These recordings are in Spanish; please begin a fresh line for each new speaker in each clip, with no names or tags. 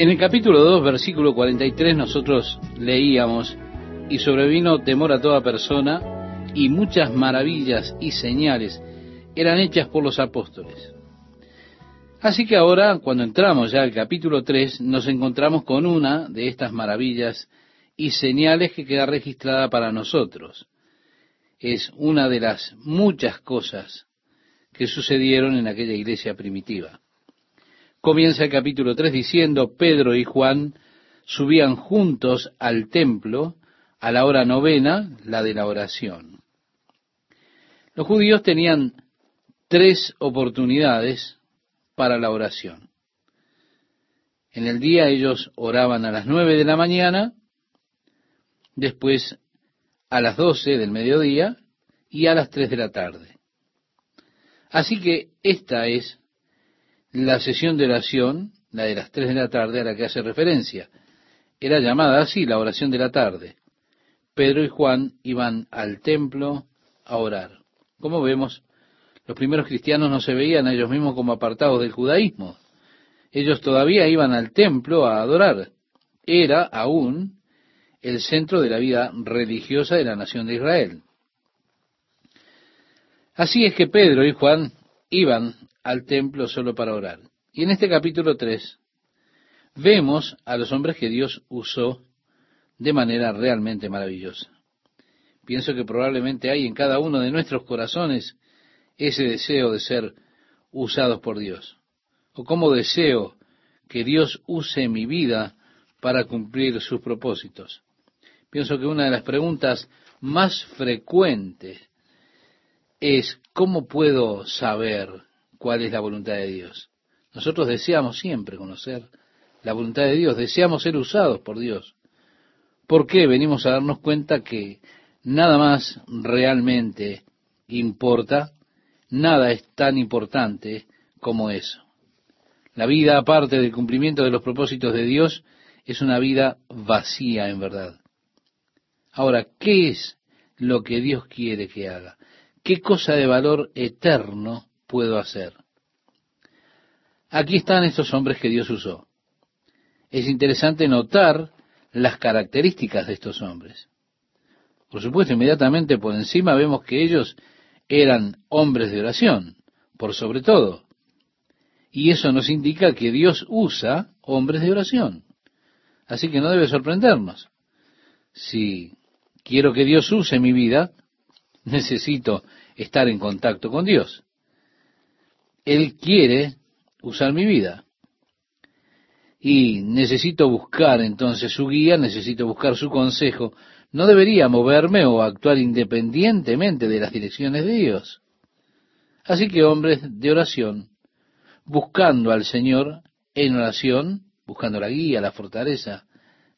En el capítulo 2, versículo 43, nosotros leíamos, y sobrevino temor a toda persona, y muchas maravillas y señales eran hechas por los apóstoles. Así que ahora, cuando entramos ya al capítulo 3, nos encontramos con una de estas maravillas y señales que queda registrada para nosotros. Es una de las muchas cosas que sucedieron en aquella iglesia primitiva. Comienza el capítulo 3 diciendo, Pedro y Juan subían juntos al templo a la hora novena, la de la oración. Los judíos tenían tres oportunidades para la oración. En el día ellos oraban a las nueve de la mañana, después a las doce del mediodía y a las tres de la tarde. Así que esta es la sesión de oración, la de las tres de la tarde a la que hace referencia. Era llamada así la oración de la tarde. Pedro y Juan iban al templo a orar. Como vemos, los primeros cristianos no se veían a ellos mismos como apartados del judaísmo. Ellos todavía iban al templo a adorar. Era aún el centro de la vida religiosa de la nación de Israel. Así es que Pedro y Juan iban al templo solo para orar. Y en este capítulo 3 vemos a los hombres que Dios usó de manera realmente maravillosa. Pienso que probablemente hay en cada uno de nuestros corazones ese deseo de ser usados por Dios. O como deseo que Dios use mi vida para cumplir sus propósitos. Pienso que una de las preguntas más frecuentes es ¿cómo puedo saber cuál es la voluntad de Dios. Nosotros deseamos siempre conocer la voluntad de Dios, deseamos ser usados por Dios. ¿Por qué venimos a darnos cuenta que nada más realmente importa? Nada es tan importante como eso. La vida, aparte del cumplimiento de los propósitos de Dios, es una vida vacía en verdad. Ahora, ¿qué es lo que Dios quiere que haga? ¿Qué cosa de valor eterno puedo hacer? Aquí están estos hombres que Dios usó. Es interesante notar las características de estos hombres. Por supuesto, inmediatamente por encima vemos que ellos eran hombres de oración, por sobre todo. Y eso nos indica que Dios usa hombres de oración. Así que no debe sorprendernos. Si quiero que Dios use mi vida, necesito estar en contacto con Dios. Él quiere usar mi vida. Y necesito buscar entonces su guía, necesito buscar su consejo. No debería moverme o actuar independientemente de las direcciones de Dios. Así que hombres de oración, buscando al Señor en oración, buscando la guía, la fortaleza,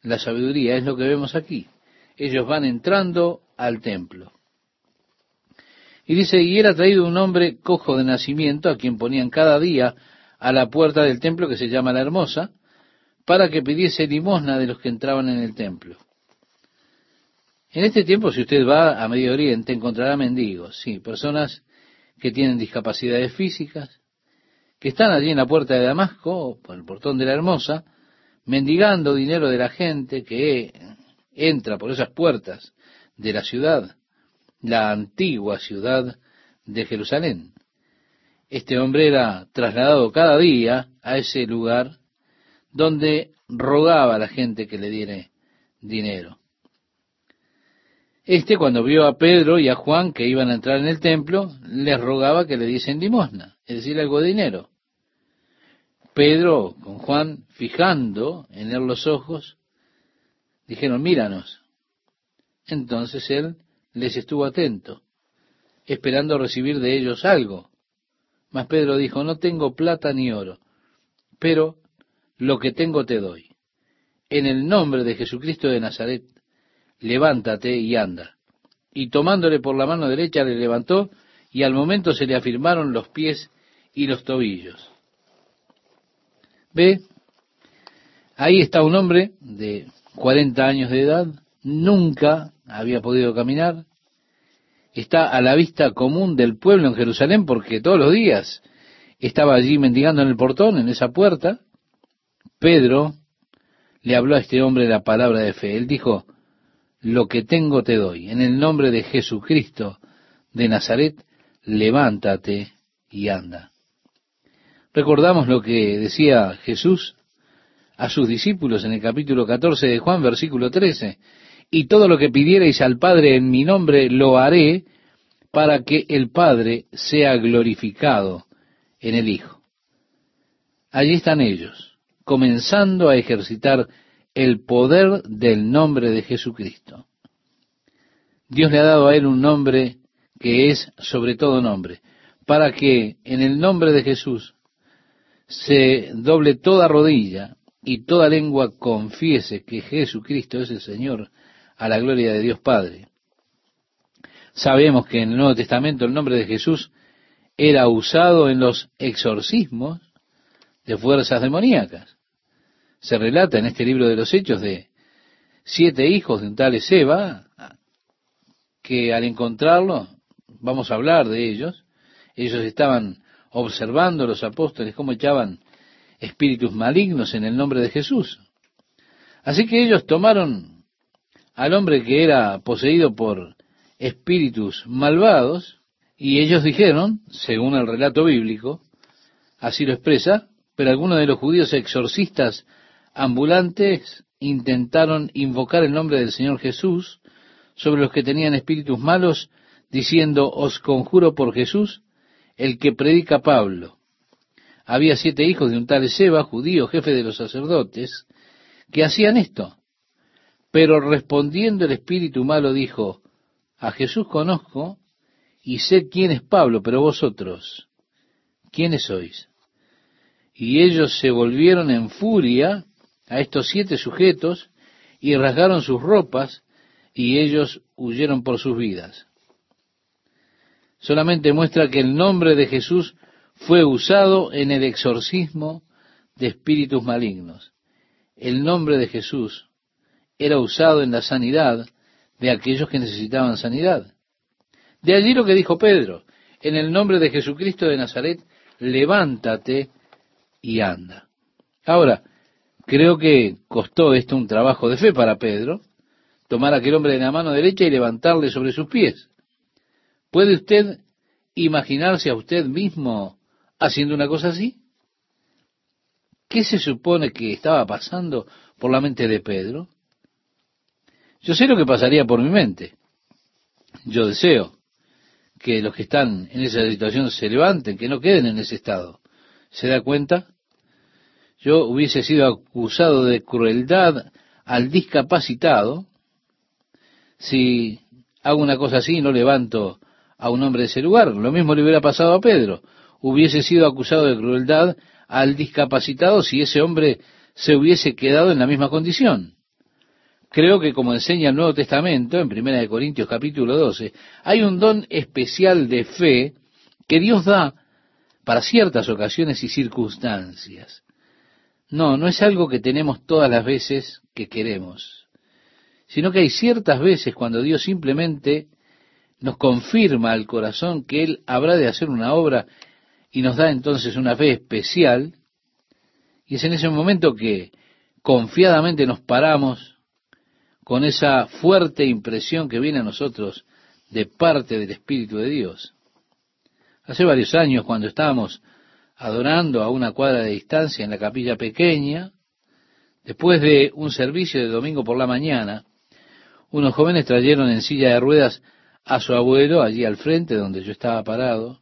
la sabiduría, es lo que vemos aquí. Ellos van entrando al templo. Y dice, y era traído un hombre cojo de nacimiento, a quien ponían cada día a la puerta del templo que se llama la Hermosa, para que pidiese limosna de los que entraban en el templo. En este tiempo, si usted va a Medio Oriente, encontrará mendigos, sí, personas que tienen discapacidades físicas, que están allí en la puerta de Damasco, por el portón de la Hermosa, mendigando dinero de la gente que entra por esas puertas de la ciudad la antigua ciudad de Jerusalén. Este hombre era trasladado cada día a ese lugar donde rogaba a la gente que le diera dinero. Este cuando vio a Pedro y a Juan que iban a entrar en el templo, les rogaba que le diesen limosna, es decir, algo de dinero. Pedro con Juan, fijando en él los ojos, dijeron, míranos. Entonces él les estuvo atento, esperando recibir de ellos algo. Mas Pedro dijo, no tengo plata ni oro, pero lo que tengo te doy. En el nombre de Jesucristo de Nazaret, levántate y anda. Y tomándole por la mano derecha le levantó, y al momento se le afirmaron los pies y los tobillos. ¿Ve? Ahí está un hombre de 40 años de edad, nunca había podido caminar, está a la vista común del pueblo en Jerusalén porque todos los días estaba allí mendigando en el portón, en esa puerta. Pedro le habló a este hombre la palabra de fe. Él dijo, lo que tengo te doy. En el nombre de Jesucristo de Nazaret, levántate y anda. Recordamos lo que decía Jesús a sus discípulos en el capítulo 14 de Juan, versículo 13. Y todo lo que pidierais al Padre en mi nombre lo haré para que el Padre sea glorificado en el Hijo. Allí están ellos, comenzando a ejercitar el poder del nombre de Jesucristo. Dios le ha dado a él un nombre que es sobre todo nombre, para que en el nombre de Jesús se doble toda rodilla y toda lengua confiese que Jesucristo es el Señor a la gloria de Dios Padre. Sabemos que en el Nuevo Testamento el nombre de Jesús era usado en los exorcismos de fuerzas demoníacas. Se relata en este libro de los Hechos de siete hijos de un tal Seba, que al encontrarlo, vamos a hablar de ellos, ellos estaban observando los apóstoles cómo echaban espíritus malignos en el nombre de Jesús. Así que ellos tomaron al hombre que era poseído por espíritus malvados y ellos dijeron, según el relato bíblico, así lo expresa, pero algunos de los judíos exorcistas ambulantes intentaron invocar el nombre del Señor Jesús sobre los que tenían espíritus malos, diciendo, os conjuro por Jesús, el que predica Pablo. Había siete hijos de un tal Seba, judío, jefe de los sacerdotes, que hacían esto. Pero respondiendo el espíritu malo dijo, a Jesús conozco y sé quién es Pablo, pero vosotros, ¿quiénes sois? Y ellos se volvieron en furia a estos siete sujetos y rasgaron sus ropas y ellos huyeron por sus vidas. Solamente muestra que el nombre de Jesús fue usado en el exorcismo de espíritus malignos. El nombre de Jesús era usado en la sanidad de aquellos que necesitaban sanidad. De allí lo que dijo Pedro, en el nombre de Jesucristo de Nazaret, levántate y anda. Ahora, creo que costó esto un trabajo de fe para Pedro, tomar a aquel hombre de la mano derecha y levantarle sobre sus pies. ¿Puede usted imaginarse a usted mismo haciendo una cosa así? ¿Qué se supone que estaba pasando por la mente de Pedro? Yo sé lo que pasaría por mi mente. Yo deseo que los que están en esa situación se levanten, que no queden en ese estado. ¿Se da cuenta? Yo hubiese sido acusado de crueldad al discapacitado si hago una cosa así y no levanto a un hombre de ese lugar. Lo mismo le hubiera pasado a Pedro. Hubiese sido acusado de crueldad al discapacitado si ese hombre se hubiese quedado en la misma condición. Creo que como enseña el Nuevo Testamento, en 1 Corintios capítulo 12, hay un don especial de fe que Dios da para ciertas ocasiones y circunstancias. No, no es algo que tenemos todas las veces que queremos, sino que hay ciertas veces cuando Dios simplemente nos confirma al corazón que Él habrá de hacer una obra y nos da entonces una fe especial, y es en ese momento que confiadamente nos paramos con esa fuerte impresión que viene a nosotros de parte del Espíritu de Dios. Hace varios años, cuando estábamos adorando a una cuadra de distancia en la capilla pequeña, después de un servicio de domingo por la mañana, unos jóvenes trajeron en silla de ruedas a su abuelo allí al frente donde yo estaba parado.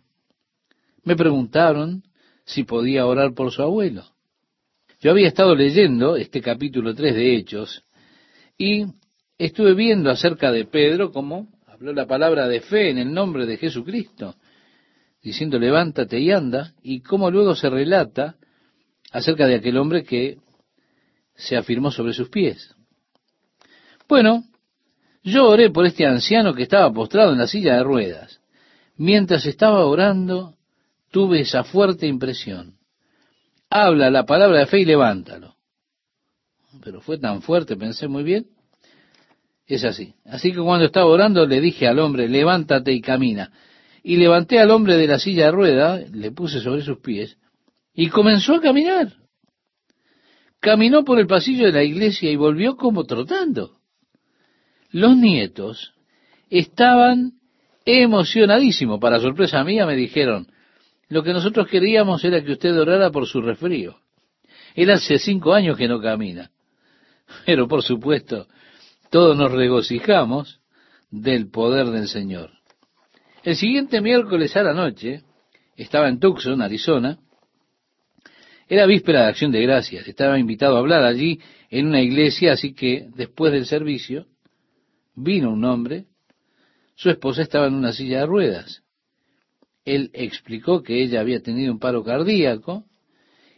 Me preguntaron si podía orar por su abuelo. Yo había estado leyendo este capítulo 3 de Hechos y estuve viendo acerca de Pedro cómo habló la palabra de fe en el nombre de Jesucristo, diciendo levántate y anda, y cómo luego se relata acerca de aquel hombre que se afirmó sobre sus pies. Bueno, yo oré por este anciano que estaba postrado en la silla de ruedas. Mientras estaba orando, tuve esa fuerte impresión. Habla la palabra de fe y levántalo pero fue tan fuerte, pensé muy bien. Es así. Así que cuando estaba orando le dije al hombre, levántate y camina. Y levanté al hombre de la silla de rueda, le puse sobre sus pies y comenzó a caminar. caminó por el pasillo de la iglesia y volvió como trotando. Los nietos estaban emocionadísimos. Para sorpresa mía me dijeron, lo que nosotros queríamos era que usted orara por su resfrío. Él hace cinco años que no camina. Pero por supuesto, todos nos regocijamos del poder del Señor. El siguiente miércoles a la noche, estaba en Tucson, Arizona, era víspera de acción de gracias, estaba invitado a hablar allí en una iglesia, así que después del servicio vino un hombre, su esposa estaba en una silla de ruedas. Él explicó que ella había tenido un paro cardíaco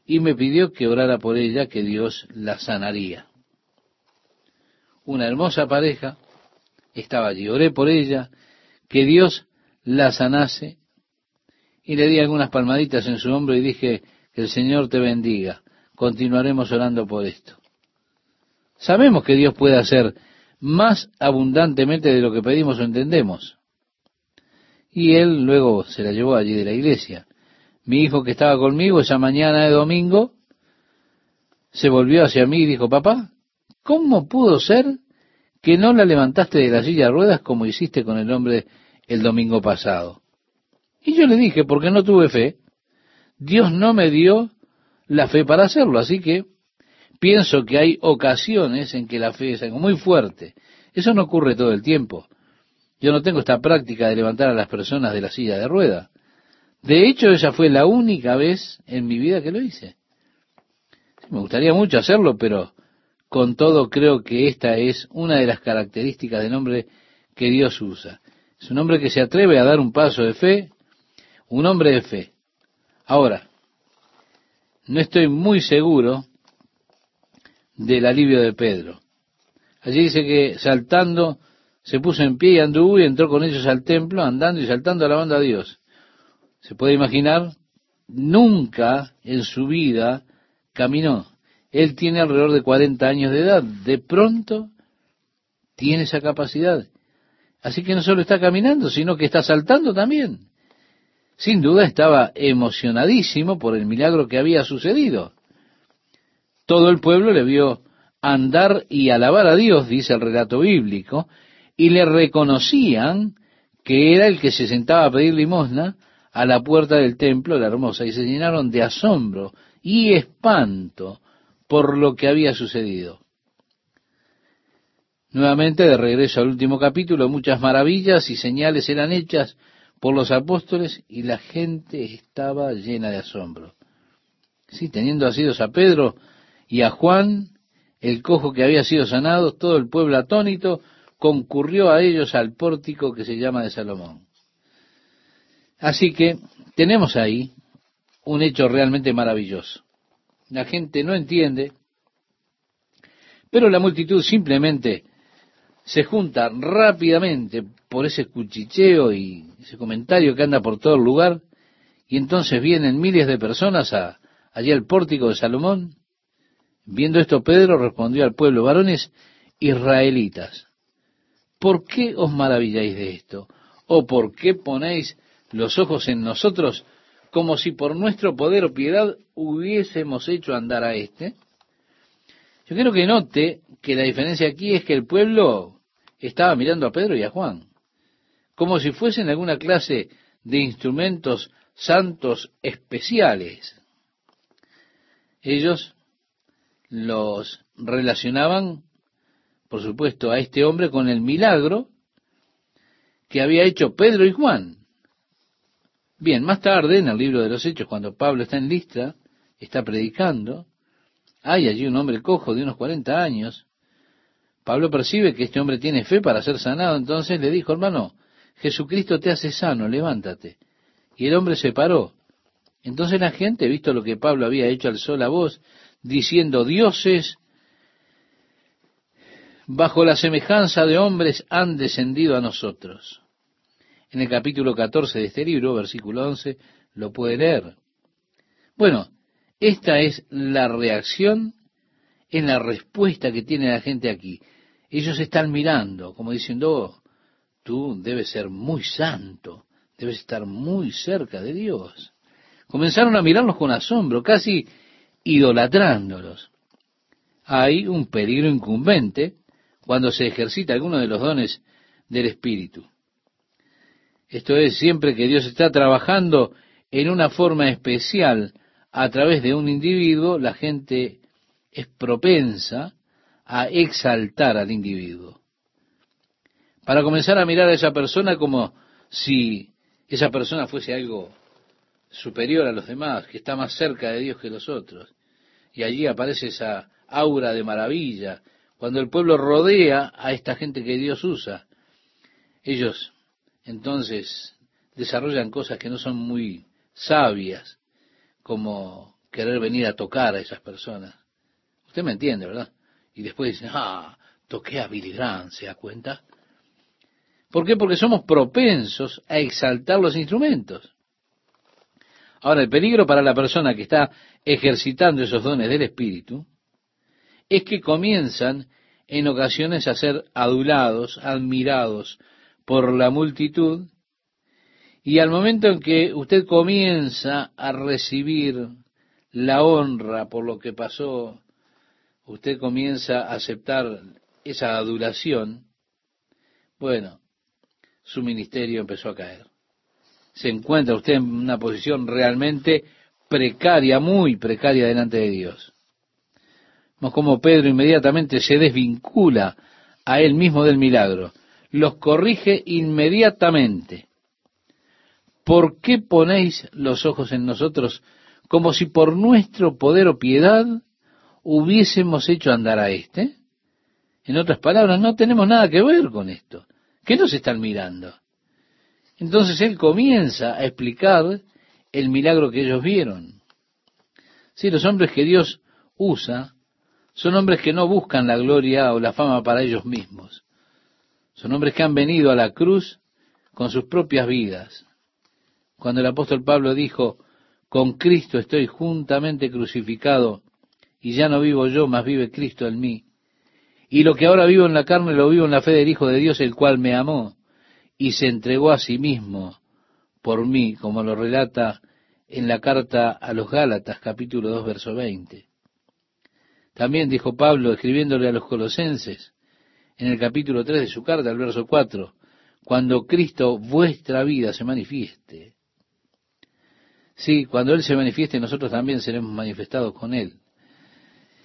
y me pidió que orara por ella, que Dios la sanaría. Una hermosa pareja estaba allí. Oré por ella, que Dios la sanase y le di algunas palmaditas en su hombro y dije, que el Señor te bendiga. Continuaremos orando por esto. Sabemos que Dios puede hacer más abundantemente de lo que pedimos o entendemos. Y él luego se la llevó allí de la iglesia. Mi hijo que estaba conmigo esa mañana de domingo se volvió hacia mí y dijo, papá, ¿cómo pudo ser que no la levantaste de la silla de ruedas como hiciste con el hombre el domingo pasado? Y yo le dije, porque no tuve fe. Dios no me dio la fe para hacerlo, así que pienso que hay ocasiones en que la fe es algo muy fuerte. Eso no ocurre todo el tiempo. Yo no tengo esta práctica de levantar a las personas de la silla de rueda. De hecho, esa fue la única vez en mi vida que lo hice. Me gustaría mucho hacerlo, pero con todo creo que esta es una de las características del hombre que Dios usa. Es un hombre que se atreve a dar un paso de fe, un hombre de fe. Ahora, no estoy muy seguro del alivio de Pedro. Allí dice que saltando se puso en pie y anduvo y entró con ellos al templo, andando y saltando alabando a Dios. Se puede imaginar, nunca en su vida caminó. Él tiene alrededor de 40 años de edad. De pronto tiene esa capacidad. Así que no solo está caminando, sino que está saltando también. Sin duda estaba emocionadísimo por el milagro que había sucedido. Todo el pueblo le vio andar y alabar a Dios, dice el relato bíblico, y le reconocían que era el que se sentaba a pedir limosna a la puerta del templo, la hermosa, y se llenaron de asombro y espanto por lo que había sucedido. Nuevamente, de regreso al último capítulo, muchas maravillas y señales eran hechas por los apóstoles y la gente estaba llena de asombro. Sí, teniendo asidos a Pedro y a Juan, el cojo que había sido sanado, todo el pueblo atónito concurrió a ellos al pórtico que se llama de Salomón. Así que tenemos ahí un hecho realmente maravilloso. La gente no entiende, pero la multitud simplemente se junta rápidamente por ese cuchicheo y ese comentario que anda por todo el lugar, y entonces vienen miles de personas a, allí al pórtico de Salomón. Viendo esto, Pedro respondió al pueblo, varones israelitas, ¿por qué os maravilláis de esto? ¿O por qué ponéis los ojos en nosotros como si por nuestro poder o piedad hubiésemos hecho andar a éste? Yo quiero que note que la diferencia aquí es que el pueblo estaba mirando a Pedro y a Juan, como si fuesen alguna clase de instrumentos santos especiales. Ellos los relacionaban, por supuesto, a este hombre con el milagro que había hecho Pedro y Juan. Bien, más tarde, en el libro de los Hechos, cuando Pablo está en lista, está predicando, hay allí un hombre cojo de unos 40 años. Pablo percibe que este hombre tiene fe para ser sanado, entonces le dijo, hermano, Jesucristo te hace sano, levántate. Y el hombre se paró. Entonces la gente, visto lo que Pablo había hecho, alzó la voz, diciendo, dioses bajo la semejanza de hombres han descendido a nosotros. En el capítulo 14 de este libro, versículo 11, lo puede leer. Bueno, esta es la reacción en la respuesta que tiene la gente aquí. Ellos están mirando, como diciendo, oh, tú debes ser muy santo, debes estar muy cerca de Dios. Comenzaron a mirarlos con asombro, casi idolatrándolos. hay un peligro incumbente cuando se ejercita alguno de los dones del Espíritu. Esto es, siempre que Dios está trabajando en una forma especial a través de un individuo, la gente es propensa a exaltar al individuo. Para comenzar a mirar a esa persona como si esa persona fuese algo superior a los demás, que está más cerca de Dios que los otros. Y allí aparece esa aura de maravilla, cuando el pueblo rodea a esta gente que Dios usa. Ellos entonces desarrollan cosas que no son muy sabias, como querer venir a tocar a esas personas. Usted me entiende, ¿verdad? Y después dicen, ah, toqué a Billy Graham, ¿se da cuenta? ¿Por qué? Porque somos propensos a exaltar los instrumentos. Ahora, el peligro para la persona que está ejercitando esos dones del Espíritu es que comienzan en ocasiones a ser adulados, admirados por la multitud, y al momento en que usted comienza a recibir la honra por lo que pasó, usted comienza a aceptar esa adulación, bueno, su ministerio empezó a caer. Se encuentra usted en una posición realmente precaria, muy precaria delante de Dios. Vemos como Pedro inmediatamente se desvincula a él mismo del milagro. Los corrige inmediatamente. ¿Por qué ponéis los ojos en nosotros como si por nuestro poder o piedad hubiésemos hecho andar a éste? En otras palabras, no tenemos nada que ver con esto. ¿Qué nos están mirando? Entonces él comienza a explicar el milagro que ellos vieron. Si los hombres que Dios usa son hombres que no buscan la gloria o la fama para ellos mismos. Son hombres que han venido a la cruz con sus propias vidas. Cuando el apóstol Pablo dijo, con Cristo estoy juntamente crucificado, y ya no vivo yo, mas vive Cristo en mí. Y lo que ahora vivo en la carne lo vivo en la fe del Hijo de Dios, el cual me amó y se entregó a sí mismo por mí, como lo relata en la carta a los Gálatas, capítulo 2, verso 20. También dijo Pablo, escribiéndole a los colosenses, en el capítulo 3 de su carta, al verso 4, cuando Cristo vuestra vida se manifieste. Sí, cuando Él se manifieste, nosotros también seremos manifestados con Él.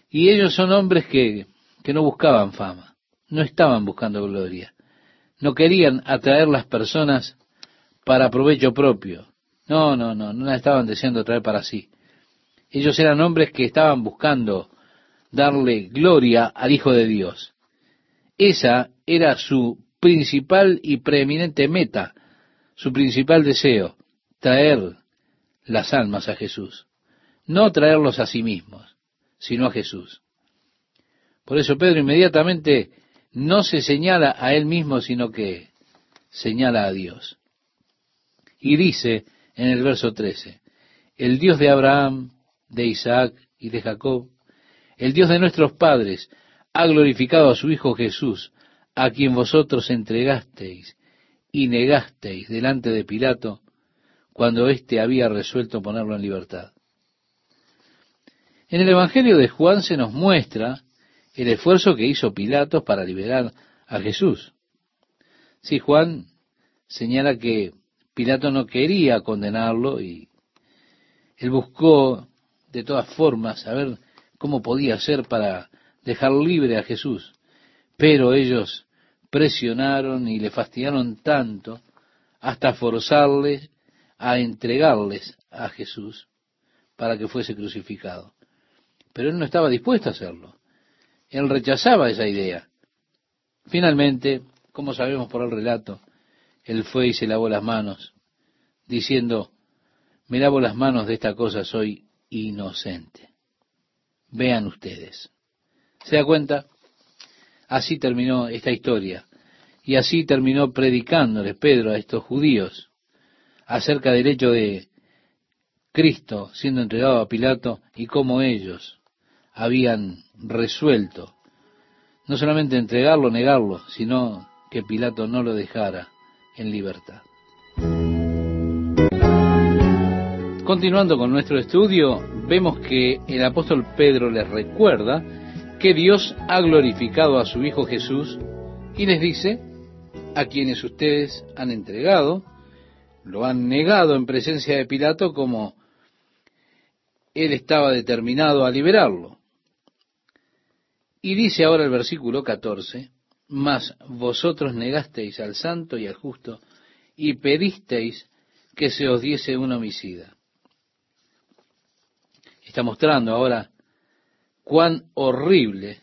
Y ellos son hombres que que no buscaban fama, no estaban buscando gloria, no querían atraer las personas para provecho propio. No, no, no, no la estaban deseando traer para sí. Ellos eran hombres que estaban buscando darle gloria al Hijo de Dios. Esa era su principal y preeminente meta, su principal deseo, traer las almas a Jesús. No traerlos a sí mismos, sino a Jesús. Por eso Pedro inmediatamente no se señala a él mismo, sino que señala a Dios. Y dice en el verso 13, el Dios de Abraham, de Isaac y de Jacob, el Dios de nuestros padres, ha glorificado a su Hijo Jesús, a quien vosotros entregasteis y negasteis delante de Pilato cuando éste había resuelto ponerlo en libertad. En el Evangelio de Juan se nos muestra el esfuerzo que hizo Pilatos para liberar a Jesús. Sí, Juan señala que Pilato no quería condenarlo y él buscó de todas formas saber cómo podía ser para dejar libre a Jesús. Pero ellos presionaron y le fastidiaron tanto hasta forzarles a entregarles a Jesús para que fuese crucificado. Pero él no estaba dispuesto a hacerlo. Él rechazaba esa idea. Finalmente, como sabemos por el relato, él fue y se lavó las manos, diciendo, me lavo las manos de esta cosa, soy inocente. Vean ustedes. ¿Se da cuenta? Así terminó esta historia. Y así terminó predicándole Pedro a estos judíos acerca del hecho de Cristo siendo entregado a Pilato y cómo ellos habían resuelto no solamente entregarlo, negarlo, sino que Pilato no lo dejara en libertad. Continuando con nuestro estudio, vemos que el apóstol Pedro les recuerda que Dios ha glorificado a su Hijo Jesús y les dice, a quienes ustedes han entregado, lo han negado en presencia de Pilato como él estaba determinado a liberarlo. Y dice ahora el versículo 14, mas vosotros negasteis al santo y al justo y pedisteis que se os diese un homicida. Está mostrando ahora cuán horrible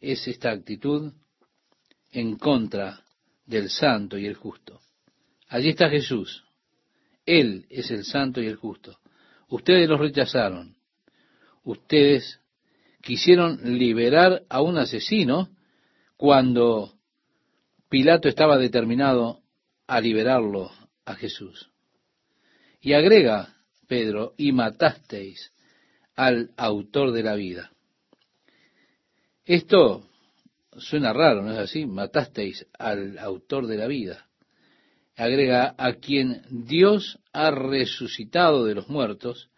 es esta actitud en contra del santo y el justo. Allí está Jesús. Él es el santo y el justo. Ustedes los rechazaron. Ustedes quisieron liberar a un asesino cuando Pilato estaba determinado a liberarlo a Jesús. Y agrega Pedro, y matasteis al autor de la vida. Esto suena raro, ¿no es así? Matasteis al autor de la vida. Agrega a quien Dios ha resucitado de los muertos,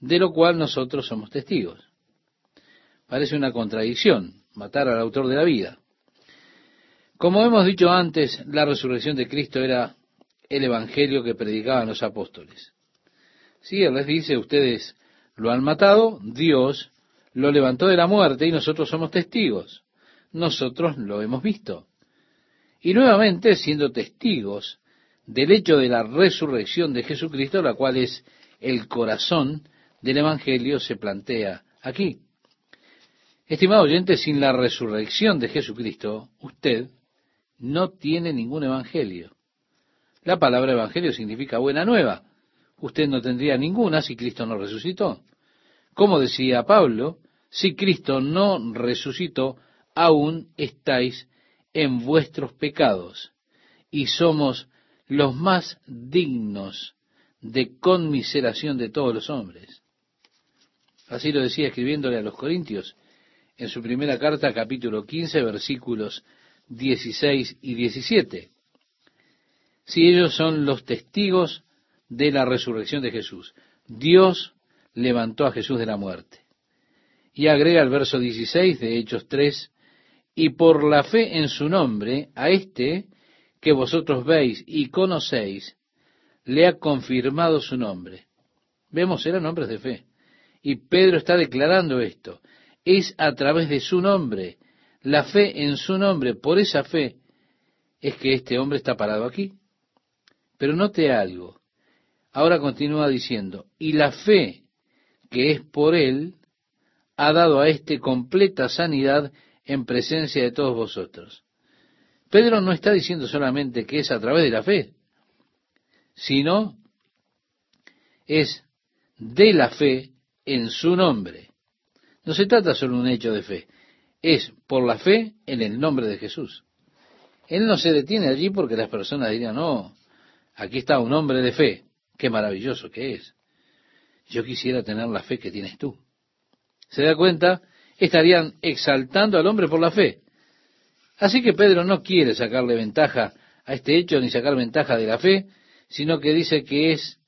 de lo cual nosotros somos testigos. Parece una contradicción, matar al autor de la vida. Como hemos dicho antes, la resurrección de Cristo era el evangelio que predicaban los apóstoles. Si Él les dice, ustedes lo han matado, Dios lo levantó de la muerte y nosotros somos testigos. Nosotros lo hemos visto. Y nuevamente siendo testigos del hecho de la resurrección de Jesucristo, la cual es el corazón del Evangelio, se plantea aquí. Estimado oyente, sin la resurrección de Jesucristo, usted no tiene ningún Evangelio. La palabra Evangelio significa buena nueva. Usted no tendría ninguna si Cristo no resucitó. Como decía Pablo, si Cristo no resucitó, aún estáis en vuestros pecados y somos los más dignos de conmiseración de todos los hombres. Así lo decía escribiéndole a los Corintios en su primera carta, capítulo 15, versículos 16 y 17. Si ellos son los testigos de la resurrección de Jesús, Dios levantó a Jesús de la muerte. Y agrega el verso 16 de Hechos 3, y por la fe en su nombre, a este que vosotros veis y conocéis, le ha confirmado su nombre. Vemos, eran nombres de fe. Y Pedro está declarando esto. Es a través de su nombre, la fe en su nombre, por esa fe, es que este hombre está parado aquí. Pero note algo. Ahora continúa diciendo, y la fe que es por él, ha dado a éste completa sanidad en presencia de todos vosotros. Pedro no está diciendo solamente que es a través de la fe, sino es de la fe en su nombre. No se trata solo de un hecho de fe, es por la fe en el nombre de Jesús. Él no se detiene allí porque las personas dirían, no, aquí está un hombre de fe, qué maravilloso que es. Yo quisiera tener la fe que tienes tú. ¿Se da cuenta? Estarían exaltando al hombre por la fe. Así que Pedro no quiere sacarle ventaja a este hecho ni sacar ventaja de la fe, sino que dice que es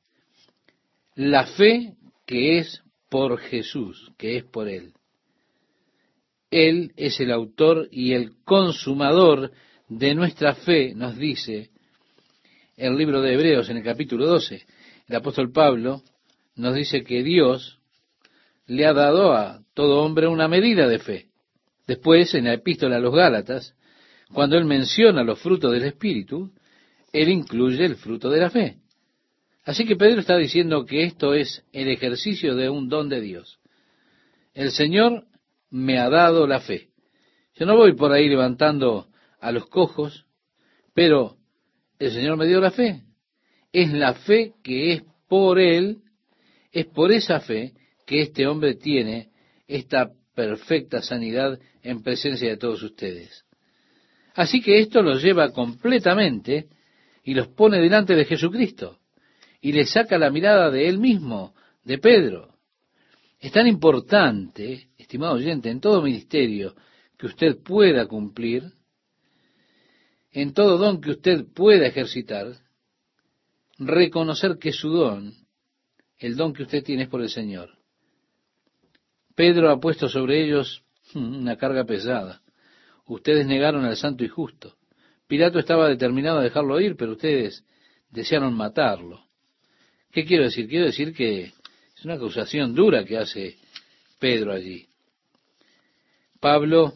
la fe que es por Jesús, que es por Él. Él es el autor y el consumador de nuestra fe, nos dice el libro de Hebreos en el capítulo 12. El apóstol Pablo nos dice que Dios le ha dado a todo hombre una medida de fe. Después, en la epístola a los Gálatas, cuando él menciona los frutos del Espíritu, él incluye el fruto de la fe. Así que Pedro está diciendo que esto es el ejercicio de un don de Dios. El Señor me ha dado la fe. Yo no voy por ahí levantando a los cojos, pero el Señor me dio la fe. Es la fe que es por Él es por esa fe que este hombre tiene esta perfecta sanidad en presencia de todos ustedes. Así que esto los lleva completamente y los pone delante de Jesucristo y le saca la mirada de él mismo, de Pedro. Es tan importante, estimado oyente, en todo ministerio que usted pueda cumplir, en todo don que usted pueda ejercitar, reconocer que su don el don que usted tiene es por el Señor. Pedro ha puesto sobre ellos Hmm, una carga pesada. Ustedes negaron al santo y justo. Pilato estaba determinado a dejarlo ir, pero ustedes desearon matarlo. ¿Qué quiero decir? Quiero decir que es una acusación dura que hace Pedro allí. Pablo,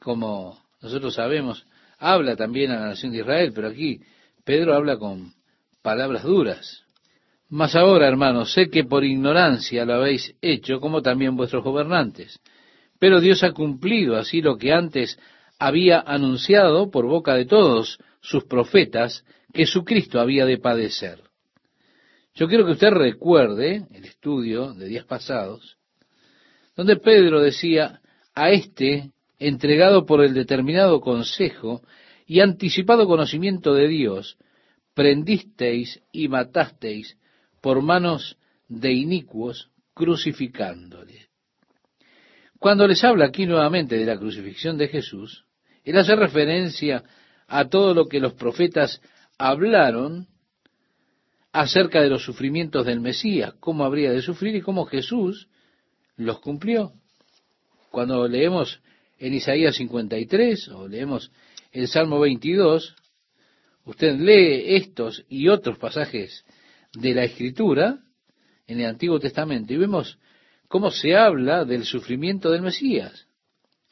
como nosotros sabemos, habla también a la nación de Israel, pero aquí Pedro habla con palabras duras. Mas ahora, hermanos, sé que por ignorancia lo habéis hecho, como también vuestros gobernantes. Pero Dios ha cumplido así lo que antes había anunciado por boca de todos sus profetas, que su Cristo había de padecer. Yo quiero que usted recuerde el estudio de días pasados, donde Pedro decía, a este, entregado por el determinado consejo y anticipado conocimiento de Dios, prendisteis y matasteis por manos de inicuos, crucificándole. Cuando les habla aquí nuevamente de la crucifixión de Jesús, él hace referencia a todo lo que los profetas hablaron acerca de los sufrimientos del Mesías, cómo habría de sufrir y cómo Jesús los cumplió. Cuando leemos en Isaías 53 o leemos el Salmo 22, usted lee estos y otros pasajes de la Escritura en el Antiguo Testamento y vemos cómo se habla del sufrimiento del Mesías.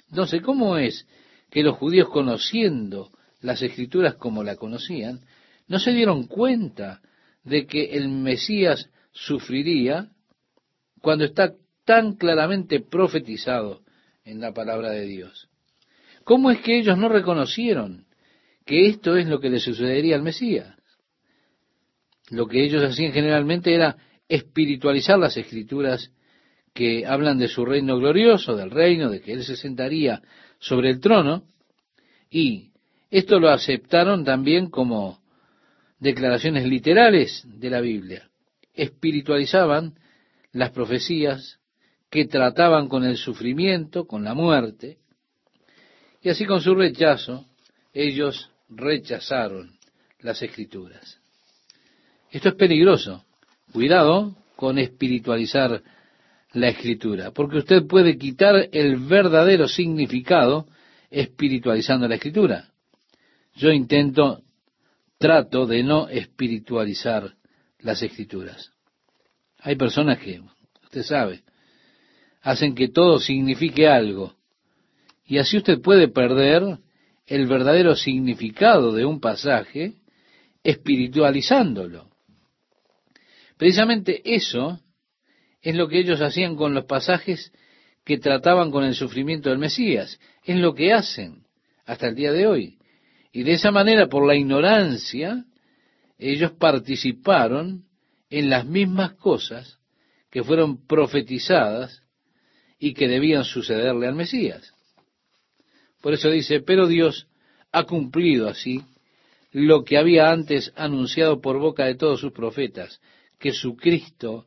Entonces, ¿cómo es que los judíos conociendo las Escrituras como la conocían, no se dieron cuenta de que el Mesías sufriría cuando está tan claramente profetizado en la palabra de Dios. ¿Cómo es que ellos no reconocieron que esto es lo que le sucedería al Mesías? Lo que ellos hacían generalmente era espiritualizar las escrituras que hablan de su reino glorioso, del reino, de que Él se sentaría sobre el trono, y esto lo aceptaron también como declaraciones literales de la Biblia. Espiritualizaban las profecías que trataban con el sufrimiento, con la muerte, y así con su rechazo, ellos rechazaron las escrituras. Esto es peligroso. Cuidado con espiritualizar la escritura, porque usted puede quitar el verdadero significado espiritualizando la escritura. Yo intento trato de no espiritualizar las escrituras. Hay personas que, usted sabe, hacen que todo signifique algo. Y así usted puede perder el verdadero significado de un pasaje espiritualizándolo. Precisamente eso es lo que ellos hacían con los pasajes que trataban con el sufrimiento del Mesías. Es lo que hacen hasta el día de hoy. Y de esa manera, por la ignorancia, ellos participaron en las mismas cosas que fueron profetizadas y que debían sucederle al Mesías. Por eso dice, pero Dios ha cumplido así lo que había antes anunciado por boca de todos sus profetas, que su Cristo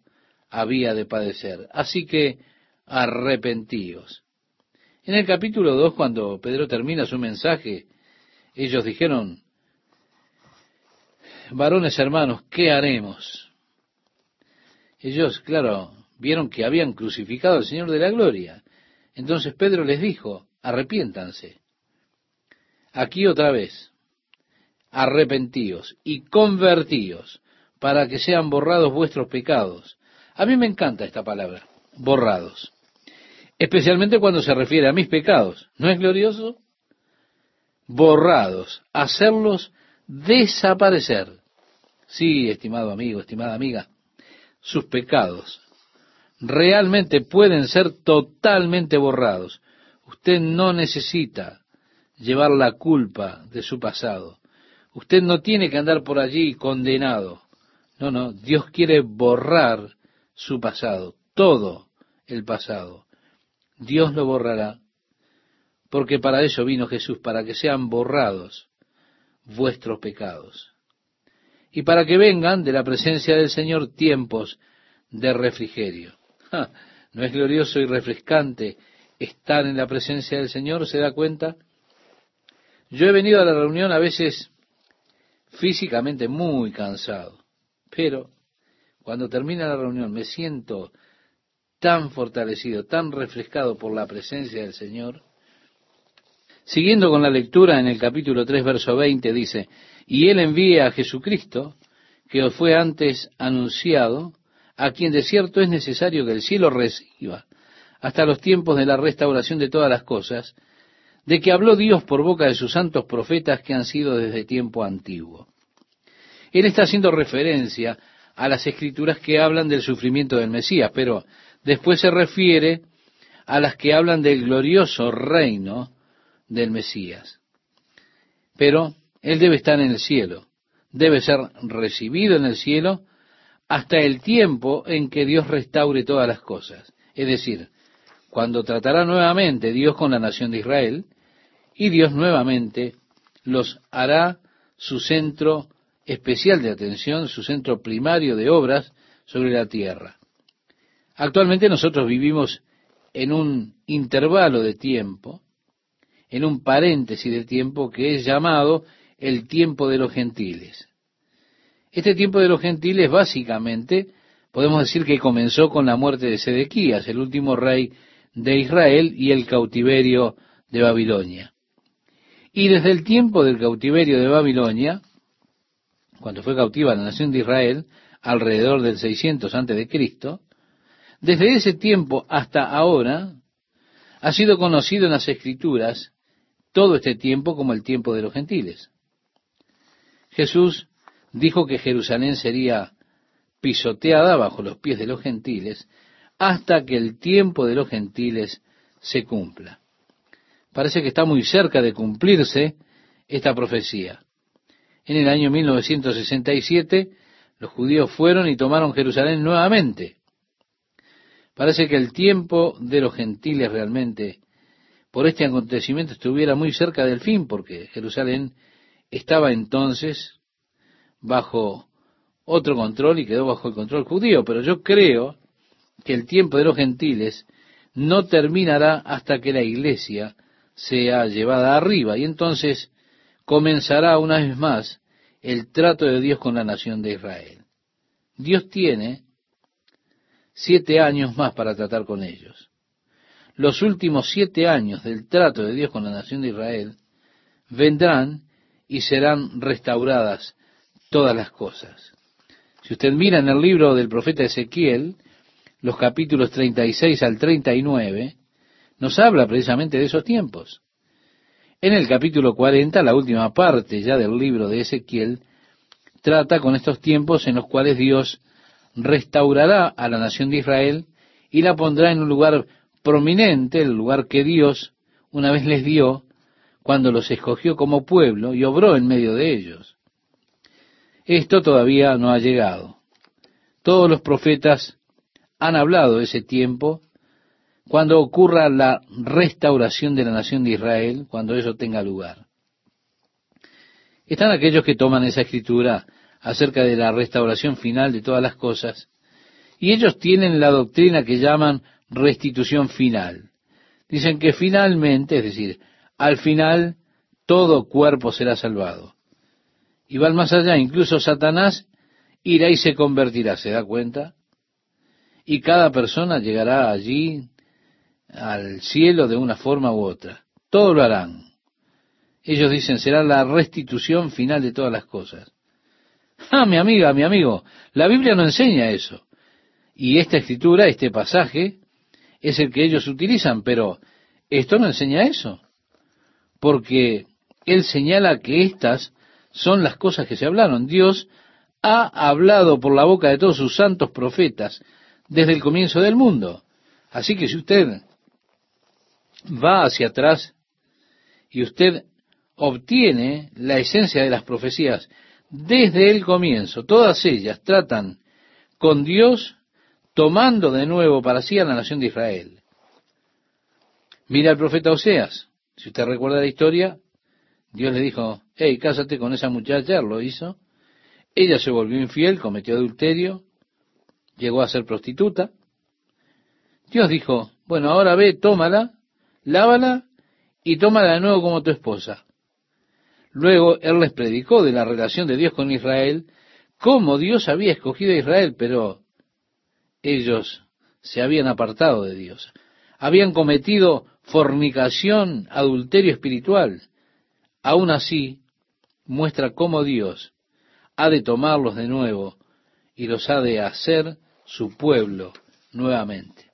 había de padecer. Así que arrepentíos. En el capítulo 2, cuando Pedro termina su mensaje, ellos dijeron, varones hermanos, ¿qué haremos? Ellos, claro, vieron que habían crucificado al Señor de la Gloria. Entonces Pedro les dijo, arrepiéntanse. Aquí otra vez, arrepentíos y convertíos para que sean borrados vuestros pecados. A mí me encanta esta palabra, borrados. Especialmente cuando se refiere a mis pecados. ¿No es glorioso? borrados, hacerlos desaparecer. Sí, estimado amigo, estimada amiga, sus pecados realmente pueden ser totalmente borrados. Usted no necesita llevar la culpa de su pasado. Usted no tiene que andar por allí condenado. No, no, Dios quiere borrar su pasado, todo el pasado. Dios lo borrará porque para eso vino Jesús, para que sean borrados vuestros pecados y para que vengan de la presencia del Señor tiempos de refrigerio. ¿No es glorioso y refrescante estar en la presencia del Señor? ¿Se da cuenta? Yo he venido a la reunión a veces físicamente muy cansado, pero cuando termina la reunión me siento tan fortalecido, tan refrescado por la presencia del Señor. Siguiendo con la lectura en el capítulo 3, verso 20, dice, y Él envía a Jesucristo, que os fue antes anunciado, a quien de cierto es necesario que el cielo reciba hasta los tiempos de la restauración de todas las cosas, de que habló Dios por boca de sus santos profetas que han sido desde tiempo antiguo. Él está haciendo referencia a las escrituras que hablan del sufrimiento del Mesías, pero después se refiere a las que hablan del glorioso reino del Mesías. Pero Él debe estar en el cielo, debe ser recibido en el cielo hasta el tiempo en que Dios restaure todas las cosas. Es decir, cuando tratará nuevamente Dios con la nación de Israel, y Dios nuevamente los hará su centro especial de atención, su centro primario de obras sobre la tierra. Actualmente nosotros vivimos en un intervalo de tiempo, en un paréntesis de tiempo que es llamado el tiempo de los gentiles. Este tiempo de los gentiles básicamente podemos decir que comenzó con la muerte de Sedequías, el último rey de Israel, y el cautiverio de Babilonia. Y desde el tiempo del cautiverio de Babilonia, cuando fue cautiva la nación de Israel, alrededor del 600 antes de Cristo, desde ese tiempo hasta ahora ha sido conocido en las escrituras todo este tiempo como el tiempo de los gentiles. Jesús dijo que Jerusalén sería pisoteada bajo los pies de los gentiles hasta que el tiempo de los gentiles se cumpla. Parece que está muy cerca de cumplirse esta profecía. En el año 1967 los judíos fueron y tomaron Jerusalén nuevamente. Parece que el tiempo de los gentiles realmente por este acontecimiento estuviera muy cerca del fin, porque Jerusalén estaba entonces bajo otro control y quedó bajo el control judío. Pero yo creo que el tiempo de los gentiles no terminará hasta que la iglesia sea llevada arriba. Y entonces comenzará una vez más el trato de Dios con la nación de Israel. Dios tiene siete años más para tratar con ellos. Los últimos siete años del trato de Dios con la nación de Israel vendrán y serán restauradas todas las cosas. Si usted mira en el libro del profeta Ezequiel, los capítulos 36 al 39, nos habla precisamente de esos tiempos. En el capítulo 40, la última parte ya del libro de Ezequiel, trata con estos tiempos en los cuales Dios restaurará a la nación de Israel y la pondrá en un lugar prominente, el lugar que Dios una vez les dio cuando los escogió como pueblo y obró en medio de ellos. Esto todavía no ha llegado. Todos los profetas han hablado de ese tiempo cuando ocurra la restauración de la nación de Israel, cuando eso tenga lugar. Están aquellos que toman esa escritura acerca de la restauración final de todas las cosas, y ellos tienen la doctrina que llaman restitución final. Dicen que finalmente, es decir, al final, todo cuerpo será salvado. Y van más allá, incluso Satanás irá y se convertirá, ¿se da cuenta? Y cada persona llegará allí al cielo de una forma u otra. Todo lo harán. Ellos dicen, será la restitución final de todas las cosas. Ah, mi amiga, mi amigo, la Biblia no enseña eso. Y esta escritura, este pasaje, es el que ellos utilizan, pero esto no enseña eso. Porque él señala que estas son las cosas que se hablaron. Dios ha hablado por la boca de todos sus santos profetas desde el comienzo del mundo. Así que si usted va hacia atrás y usted obtiene la esencia de las profecías desde el comienzo, todas ellas tratan con Dios tomando de nuevo para sí a la nación de Israel. Mira al profeta Oseas, si usted recuerda la historia, Dios le dijo, hey, cásate con esa muchacha, lo hizo, ella se volvió infiel, cometió adulterio, llegó a ser prostituta. Dios dijo, bueno, ahora ve, tómala, lávala y tómala de nuevo como tu esposa. Luego Él les predicó de la relación de Dios con Israel, cómo Dios había escogido a Israel, pero ellos se habían apartado de Dios. Habían cometido fornicación, adulterio espiritual. Aún así, muestra cómo Dios ha de tomarlos de nuevo y los ha de hacer su pueblo nuevamente.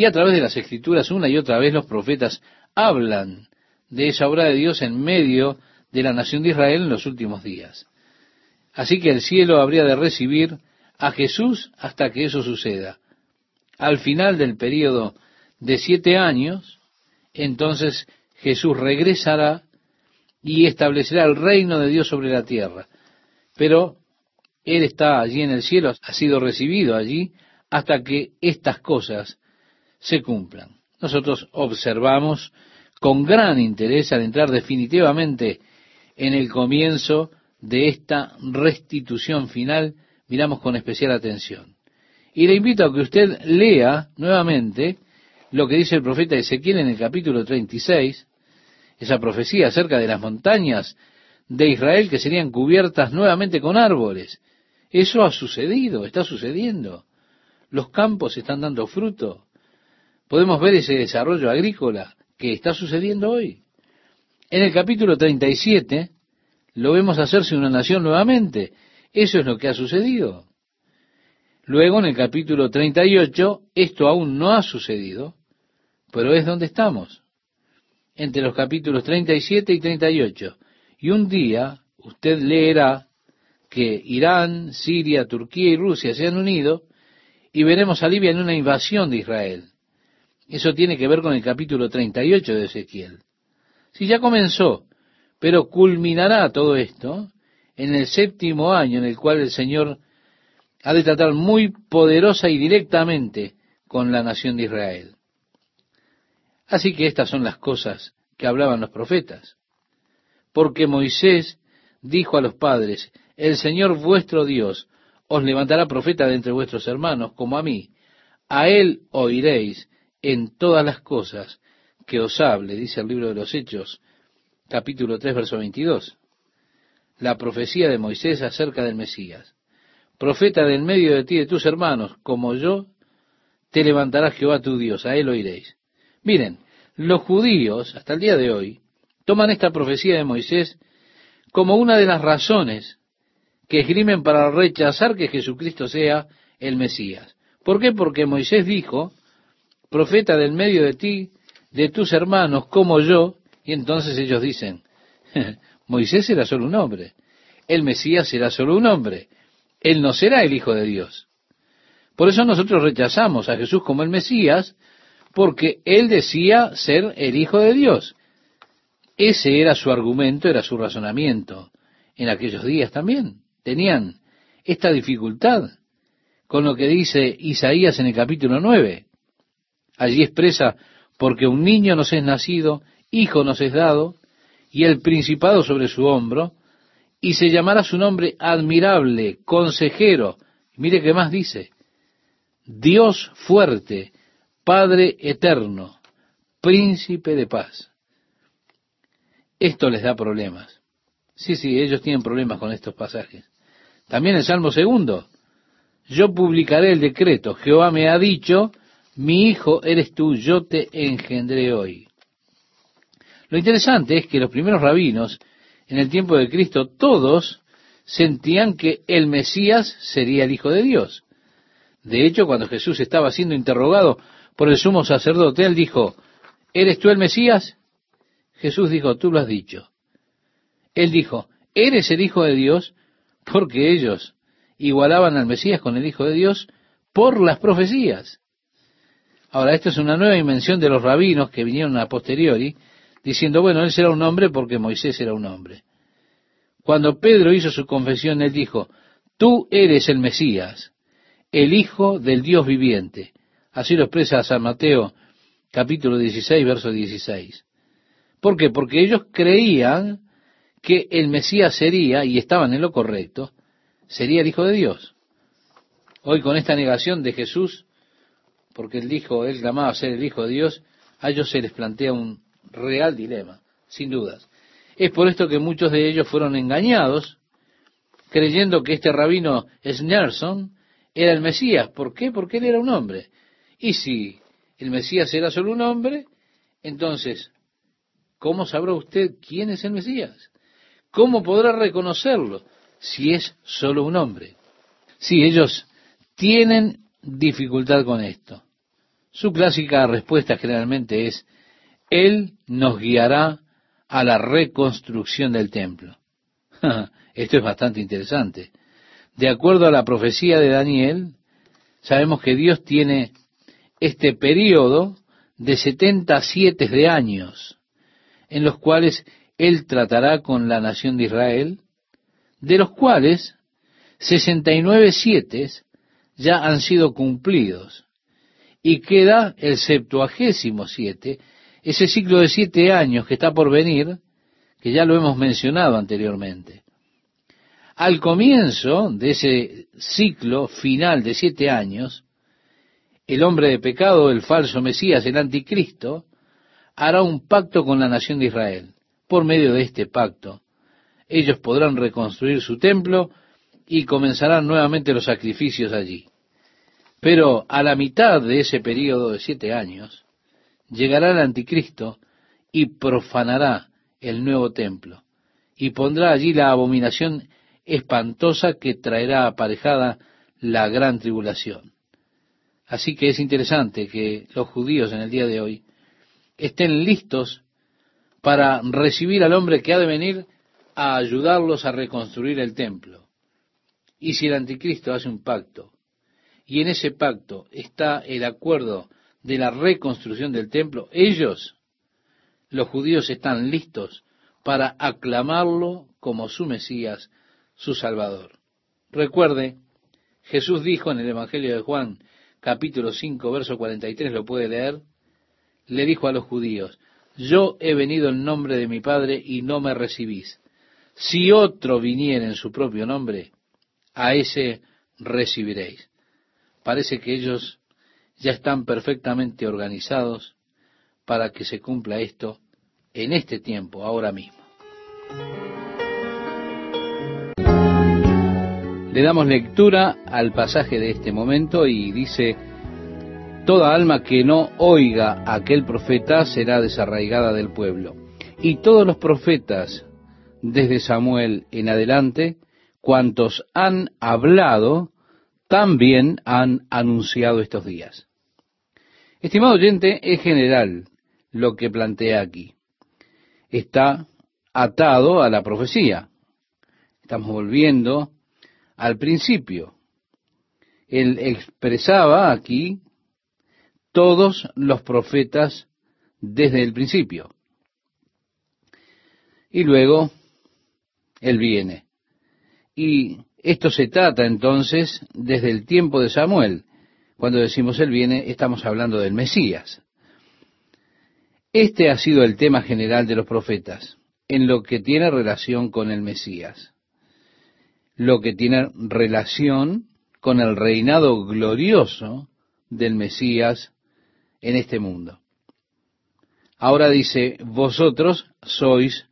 Y a través de las escrituras, una y otra vez, los profetas hablan de esa obra de Dios en medio de la nación de Israel en los últimos días. Así que el cielo habría de recibir a Jesús hasta que eso suceda. Al final del periodo de siete años, entonces Jesús regresará y establecerá el reino de Dios sobre la tierra. Pero Él está allí en el cielo, ha sido recibido allí hasta que estas cosas se cumplan. Nosotros observamos con gran interés al entrar definitivamente en el comienzo de esta restitución final, miramos con especial atención. Y le invito a que usted lea nuevamente lo que dice el profeta Ezequiel en el capítulo 36, esa profecía acerca de las montañas de Israel que serían cubiertas nuevamente con árboles. Eso ha sucedido, está sucediendo. Los campos están dando fruto. Podemos ver ese desarrollo agrícola que está sucediendo hoy. En el capítulo 37 lo vemos hacerse una nación nuevamente. Eso es lo que ha sucedido. Luego en el capítulo 38 esto aún no ha sucedido, pero es donde estamos, entre los capítulos 37 y 38. Y un día usted leerá que Irán, Siria, Turquía y Rusia se han unido y veremos a Libia en una invasión de Israel. Eso tiene que ver con el capítulo 38 de Ezequiel. Si ya comenzó, pero culminará todo esto en el séptimo año en el cual el Señor ha de tratar muy poderosa y directamente con la nación de Israel. Así que estas son las cosas que hablaban los profetas. Porque Moisés dijo a los padres, el Señor vuestro Dios os levantará profeta de entre vuestros hermanos, como a mí. A él oiréis en todas las cosas que os hable, dice el libro de los Hechos, capítulo 3, verso 22. La profecía de Moisés acerca del Mesías. Profeta del medio de ti de tus hermanos, como yo, te levantará Jehová tu Dios, a él oiréis. Miren, los judíos, hasta el día de hoy, toman esta profecía de Moisés como una de las razones que esgrimen para rechazar que Jesucristo sea el Mesías. ¿Por qué? Porque Moisés dijo, profeta del medio de ti, de tus hermanos, como yo, y entonces ellos dicen, Moisés era solo un hombre, el Mesías será solo un hombre, él no será el Hijo de Dios. Por eso nosotros rechazamos a Jesús como el Mesías, porque él decía ser el Hijo de Dios. Ese era su argumento, era su razonamiento. En aquellos días también tenían esta dificultad con lo que dice Isaías en el capítulo 9. Allí expresa, porque un niño nos es nacido, hijo nos es dado, y el principado sobre su hombro, y se llamará su nombre admirable, consejero. Mire qué más dice. Dios fuerte, Padre eterno, príncipe de paz. Esto les da problemas. Sí, sí, ellos tienen problemas con estos pasajes. También el Salmo segundo. Yo publicaré el decreto. Jehová me ha dicho, mi hijo eres tú, yo te engendré hoy. Lo interesante es que los primeros rabinos, en el tiempo de Cristo, todos sentían que el Mesías sería el Hijo de Dios. De hecho, cuando Jesús estaba siendo interrogado por el sumo sacerdote, él dijo, ¿eres tú el Mesías? Jesús dijo, tú lo has dicho. Él dijo, ¿eres el Hijo de Dios? Porque ellos igualaban al Mesías con el Hijo de Dios por las profecías. Ahora, esto es una nueva invención de los rabinos que vinieron a posteriori, diciendo, bueno, él será un hombre porque Moisés era un hombre. Cuando Pedro hizo su confesión, él dijo, tú eres el Mesías, el Hijo del Dios viviente. Así lo expresa San Mateo capítulo 16, verso 16. ¿Por qué? Porque ellos creían que el Mesías sería, y estaban en lo correcto, sería el Hijo de Dios. Hoy con esta negación de Jesús, porque él dijo, él clamaba ser el Hijo de Dios, a ellos se les plantea un real dilema, sin dudas. Es por esto que muchos de ellos fueron engañados, creyendo que este rabino Snerson era el Mesías. ¿Por qué? Porque él era un hombre. Y si el Mesías era solo un hombre, entonces, ¿cómo sabrá usted quién es el Mesías? ¿Cómo podrá reconocerlo si es solo un hombre? Sí, ellos tienen dificultad con esto. Su clásica respuesta generalmente es, Él nos guiará a la reconstrucción del templo. Esto es bastante interesante. De acuerdo a la profecía de Daniel, sabemos que Dios tiene este periodo de 77 de años, en los cuales Él tratará con la nación de Israel, de los cuales 69 siete ya han sido cumplidos, y queda el septuagésimo siete, ese ciclo de siete años que está por venir, que ya lo hemos mencionado anteriormente. Al comienzo de ese ciclo final de siete años, el hombre de pecado, el falso Mesías, el anticristo, hará un pacto con la nación de Israel. Por medio de este pacto, ellos podrán reconstruir su templo y comenzarán nuevamente los sacrificios allí. Pero a la mitad de ese periodo de siete años, llegará el anticristo y profanará el nuevo templo y pondrá allí la abominación espantosa que traerá aparejada la gran tribulación. Así que es interesante que los judíos en el día de hoy estén listos para recibir al hombre que ha de venir a ayudarlos a reconstruir el templo. Y si el anticristo hace un pacto, y en ese pacto está el acuerdo de la reconstrucción del templo, ellos, los judíos, están listos para aclamarlo como su Mesías su Salvador. Recuerde, Jesús dijo en el Evangelio de Juan, capítulo 5, verso 43, lo puede leer, le dijo a los judíos, yo he venido en nombre de mi Padre y no me recibís. Si otro viniera en su propio nombre, a ese recibiréis. Parece que ellos ya están perfectamente organizados para que se cumpla esto en este tiempo, ahora mismo. Le damos lectura al pasaje de este momento y dice, Toda alma que no oiga a aquel profeta será desarraigada del pueblo. Y todos los profetas, desde Samuel en adelante, cuantos han hablado, también han anunciado estos días. Estimado oyente, es general lo que plantea aquí. Está atado a la profecía. Estamos volviendo al principio. Él expresaba aquí todos los profetas desde el principio. Y luego Él viene. Y esto se trata entonces desde el tiempo de Samuel. Cuando decimos Él viene, estamos hablando del Mesías. Este ha sido el tema general de los profetas, en lo que tiene relación con el Mesías lo que tiene relación con el reinado glorioso del Mesías en este mundo. Ahora dice, vosotros sois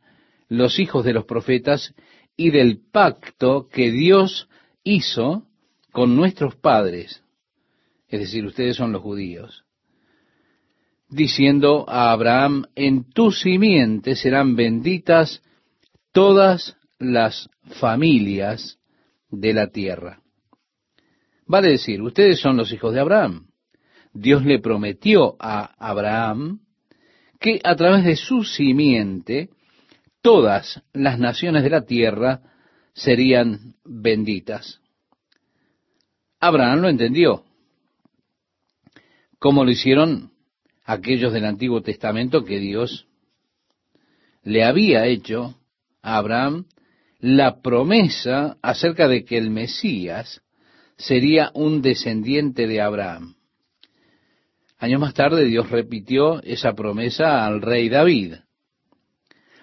los hijos de los profetas y del pacto que Dios hizo con nuestros padres, es decir, ustedes son los judíos, diciendo a Abraham, en tu simiente serán benditas todas las familias de la tierra. Vale decir, ustedes son los hijos de Abraham. Dios le prometió a Abraham que a través de su simiente todas las naciones de la tierra serían benditas. Abraham lo entendió, como lo hicieron aquellos del Antiguo Testamento que Dios le había hecho a Abraham la promesa acerca de que el Mesías sería un descendiente de Abraham. Años más tarde Dios repitió esa promesa al rey David.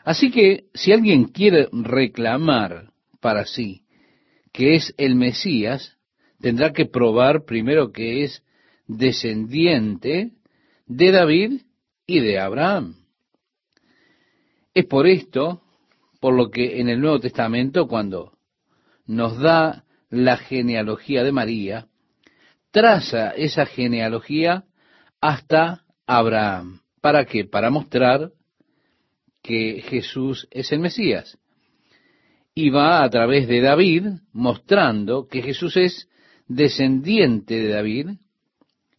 Así que si alguien quiere reclamar para sí que es el Mesías, tendrá que probar primero que es descendiente de David y de Abraham. Es por esto por lo que en el Nuevo Testamento, cuando nos da la genealogía de María, traza esa genealogía hasta Abraham. ¿Para qué? Para mostrar que Jesús es el Mesías. Y va a través de David mostrando que Jesús es descendiente de David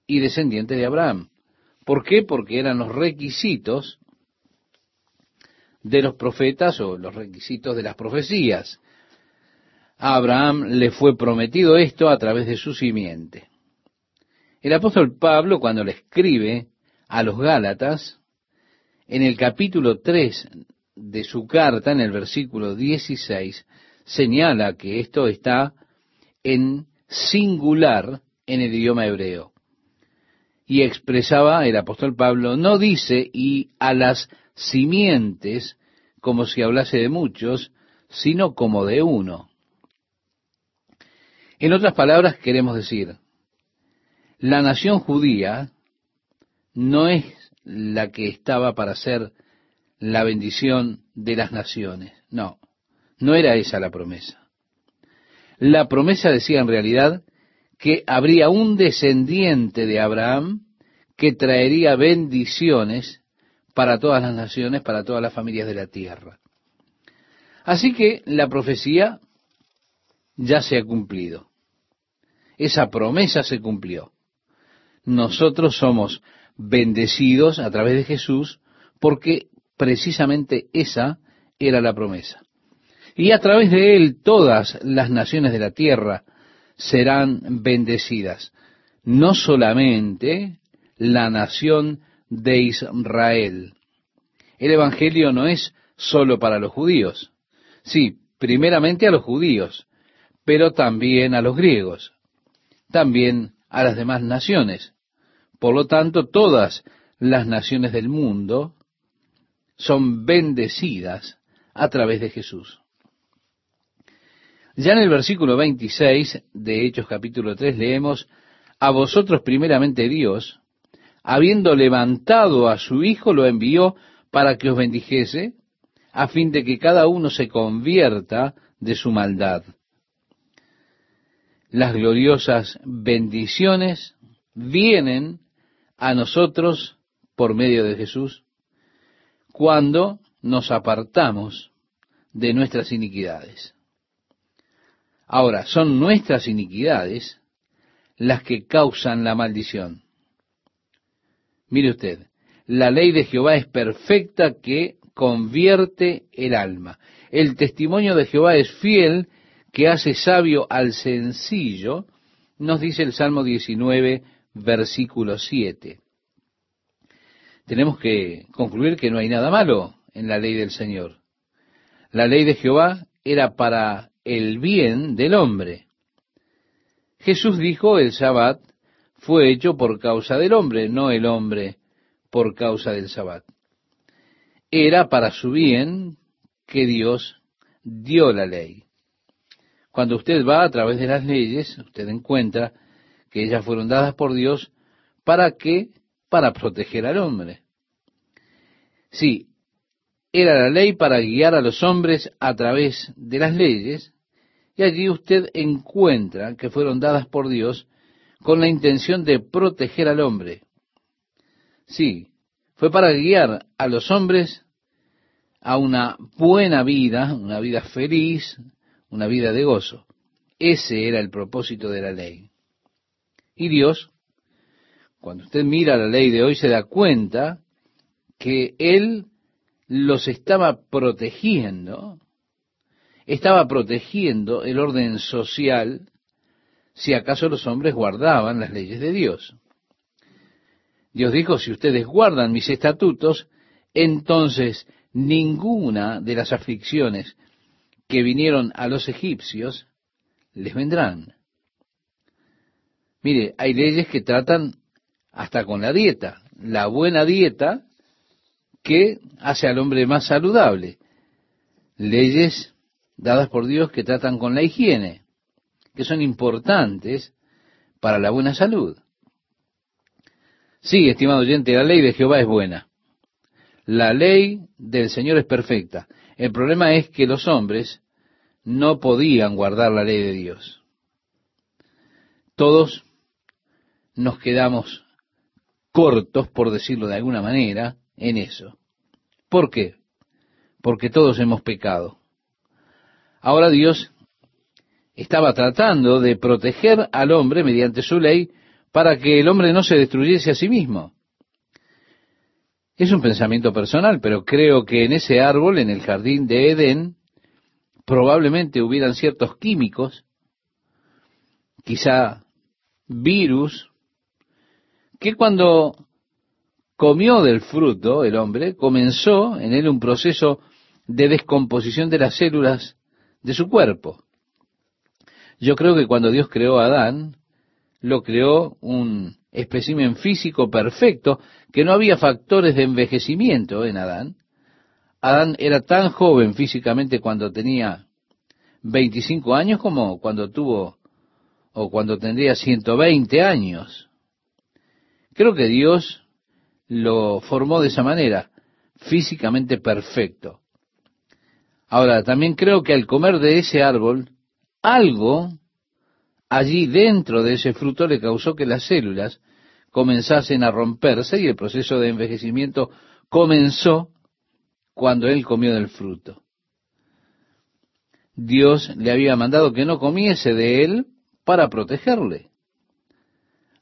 y descendiente de Abraham. ¿Por qué? Porque eran los requisitos de los profetas o los requisitos de las profecías. A Abraham le fue prometido esto a través de su simiente. El apóstol Pablo, cuando le escribe a los Gálatas, en el capítulo 3 de su carta, en el versículo 16, señala que esto está en singular en el idioma hebreo. Y expresaba el apóstol Pablo, no dice y a las simientes como si hablase de muchos, sino como de uno. En otras palabras, queremos decir, la nación judía no es la que estaba para ser la bendición de las naciones. No, no era esa la promesa. La promesa decía en realidad que habría un descendiente de Abraham que traería bendiciones para todas las naciones, para todas las familias de la tierra. Así que la profecía ya se ha cumplido. Esa promesa se cumplió. Nosotros somos bendecidos a través de Jesús porque precisamente esa era la promesa. Y a través de él todas las naciones de la tierra serán bendecidas. No solamente la nación de Israel. El Evangelio no es solo para los judíos. Sí, primeramente a los judíos, pero también a los griegos, también a las demás naciones. Por lo tanto, todas las naciones del mundo son bendecidas a través de Jesús. Ya en el versículo 26 de Hechos capítulo 3 leemos, a vosotros primeramente Dios, habiendo levantado a su Hijo, lo envió para que os bendijese, a fin de que cada uno se convierta de su maldad. Las gloriosas bendiciones vienen a nosotros por medio de Jesús cuando nos apartamos de nuestras iniquidades. Ahora, son nuestras iniquidades las que causan la maldición. Mire usted, la ley de Jehová es perfecta que convierte el alma. El testimonio de Jehová es fiel que hace sabio al sencillo, nos dice el Salmo 19, versículo 7. Tenemos que concluir que no hay nada malo en la ley del Señor. La ley de Jehová era para el bien del hombre. Jesús dijo, el Sabbat fue hecho por causa del hombre, no el hombre por causa del Sabbat. Era para su bien que Dios dio la ley. Cuando usted va a través de las leyes, usted encuentra que ellas fueron dadas por Dios para qué? Para proteger al hombre. Sí, era la ley para guiar a los hombres a través de las leyes, y allí usted encuentra que fueron dadas por Dios con la intención de proteger al hombre. Sí, fue para guiar a los hombres a una buena vida, una vida feliz, una vida de gozo. Ese era el propósito de la ley. Y Dios, cuando usted mira la ley de hoy, se da cuenta que Él los estaba protegiendo, estaba protegiendo el orden social si acaso los hombres guardaban las leyes de Dios. Dios dijo, si ustedes guardan mis estatutos, entonces ninguna de las aflicciones que vinieron a los egipcios les vendrán. Mire, hay leyes que tratan hasta con la dieta. La buena dieta que hace al hombre más saludable. Leyes dadas por Dios que tratan con la higiene, que son importantes para la buena salud. Sí, estimado oyente, la ley de Jehová es buena. La ley del Señor es perfecta. El problema es que los hombres no podían guardar la ley de Dios. Todos nos quedamos cortos, por decirlo de alguna manera, en eso. ¿Por qué? Porque todos hemos pecado. Ahora Dios estaba tratando de proteger al hombre mediante su ley para que el hombre no se destruyese a sí mismo. Es un pensamiento personal, pero creo que en ese árbol, en el jardín de Edén, probablemente hubieran ciertos químicos, quizá virus, que cuando comió del fruto el hombre, comenzó en él un proceso de descomposición de las células de su cuerpo. Yo creo que cuando Dios creó a Adán, lo creó un espécimen físico perfecto, que no había factores de envejecimiento en Adán. Adán era tan joven físicamente cuando tenía 25 años como cuando tuvo o cuando tendría 120 años. Creo que Dios lo formó de esa manera, físicamente perfecto. Ahora, también creo que al comer de ese árbol, algo allí dentro de ese fruto le causó que las células comenzasen a romperse y el proceso de envejecimiento comenzó cuando él comió del fruto. Dios le había mandado que no comiese de él para protegerle.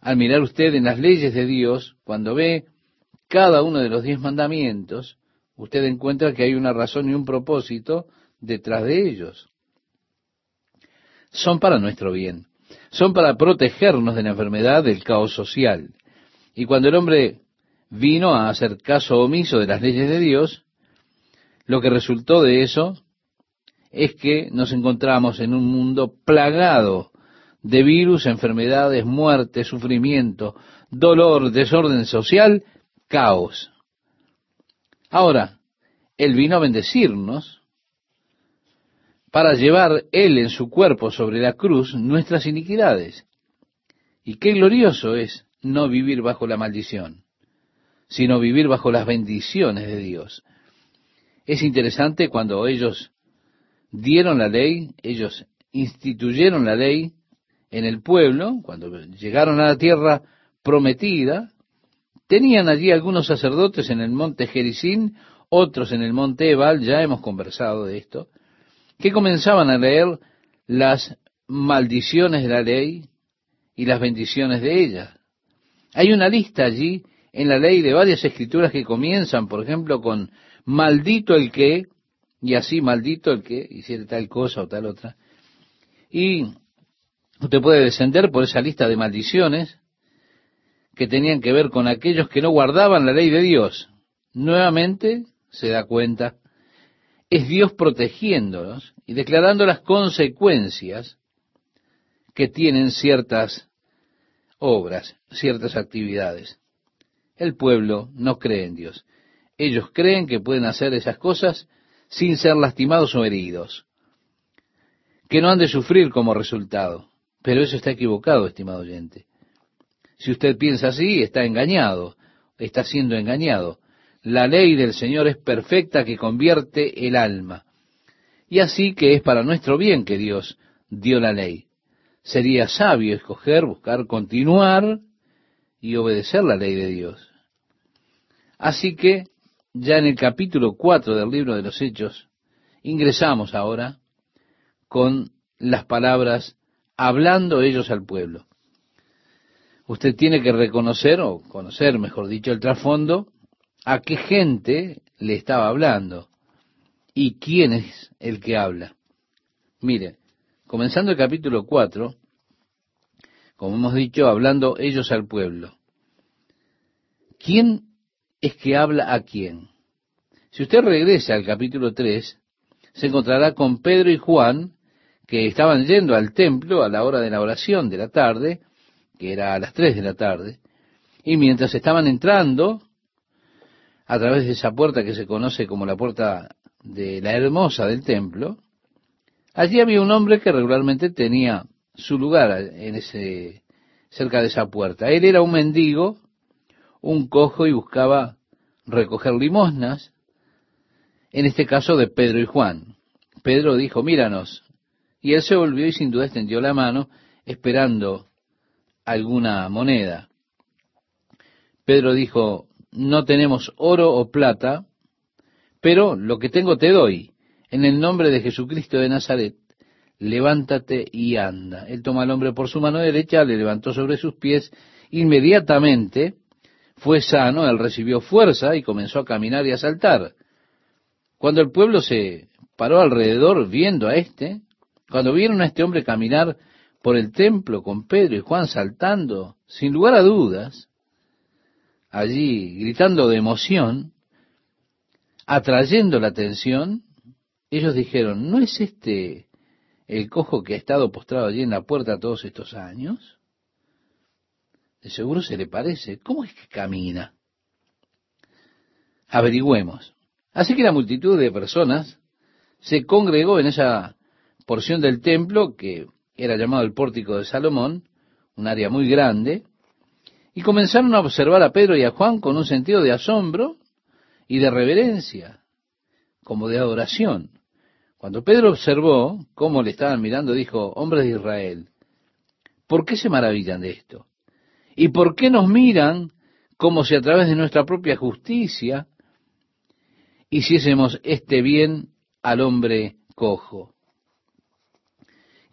Al mirar usted en las leyes de Dios, cuando ve cada uno de los diez mandamientos, usted encuentra que hay una razón y un propósito detrás de ellos. Son para nuestro bien, son para protegernos de la enfermedad del caos social. Y cuando el hombre vino a hacer caso omiso de las leyes de Dios, lo que resultó de eso es que nos encontramos en un mundo plagado de virus, enfermedades, muerte, sufrimiento, dolor, desorden social, caos. Ahora, Él vino a bendecirnos para llevar Él en su cuerpo sobre la cruz nuestras iniquidades. Y qué glorioso es no vivir bajo la maldición, sino vivir bajo las bendiciones de Dios. Es interesante cuando ellos dieron la ley, ellos instituyeron la ley, en el pueblo, cuando llegaron a la tierra prometida, tenían allí algunos sacerdotes en el monte Jericín, otros en el monte Ebal, ya hemos conversado de esto, que comenzaban a leer las maldiciones de la ley y las bendiciones de ella. Hay una lista allí en la ley de varias escrituras que comienzan, por ejemplo, con maldito el que, y así maldito el que hiciera tal cosa o tal otra. Y Usted puede descender por esa lista de maldiciones que tenían que ver con aquellos que no guardaban la ley de Dios. Nuevamente se da cuenta, es Dios protegiéndolos y declarando las consecuencias que tienen ciertas obras, ciertas actividades. El pueblo no cree en Dios. Ellos creen que pueden hacer esas cosas sin ser lastimados o heridos, que no han de sufrir como resultado. Pero eso está equivocado, estimado oyente. Si usted piensa así, está engañado, está siendo engañado. La ley del Señor es perfecta que convierte el alma. Y así que es para nuestro bien que Dios dio la ley. Sería sabio escoger, buscar, continuar y obedecer la ley de Dios. Así que, ya en el capítulo 4 del libro de los Hechos, ingresamos ahora con las palabras hablando ellos al pueblo. Usted tiene que reconocer, o conocer, mejor dicho, el trasfondo, a qué gente le estaba hablando y quién es el que habla. Mire, comenzando el capítulo 4, como hemos dicho, hablando ellos al pueblo. ¿Quién es que habla a quién? Si usted regresa al capítulo 3, se encontrará con Pedro y Juan que estaban yendo al templo a la hora de la oración de la tarde, que era a las tres de la tarde, y mientras estaban entrando a través de esa puerta que se conoce como la puerta de la hermosa del templo, allí había un hombre que regularmente tenía su lugar en ese cerca de esa puerta. Él era un mendigo, un cojo y buscaba recoger limosnas, en este caso de Pedro y Juan. Pedro dijo, míranos, y él se volvió y sin duda extendió la mano esperando alguna moneda. Pedro dijo, no tenemos oro o plata, pero lo que tengo te doy. En el nombre de Jesucristo de Nazaret, levántate y anda. Él toma al hombre por su mano derecha, le levantó sobre sus pies, inmediatamente fue sano, él recibió fuerza y comenzó a caminar y a saltar. Cuando el pueblo se paró alrededor viendo a este, cuando vieron a este hombre caminar por el templo con Pedro y Juan saltando, sin lugar a dudas, allí gritando de emoción, atrayendo la atención, ellos dijeron, ¿no es este el cojo que ha estado postrado allí en la puerta todos estos años? De seguro se le parece. ¿Cómo es que camina? Averigüemos. Así que la multitud de personas se congregó en esa porción del templo que era llamado el pórtico de Salomón, un área muy grande, y comenzaron a observar a Pedro y a Juan con un sentido de asombro y de reverencia, como de adoración. Cuando Pedro observó cómo le estaban mirando, dijo, hombres de Israel, ¿por qué se maravillan de esto? ¿Y por qué nos miran como si a través de nuestra propia justicia hiciésemos este bien al hombre cojo?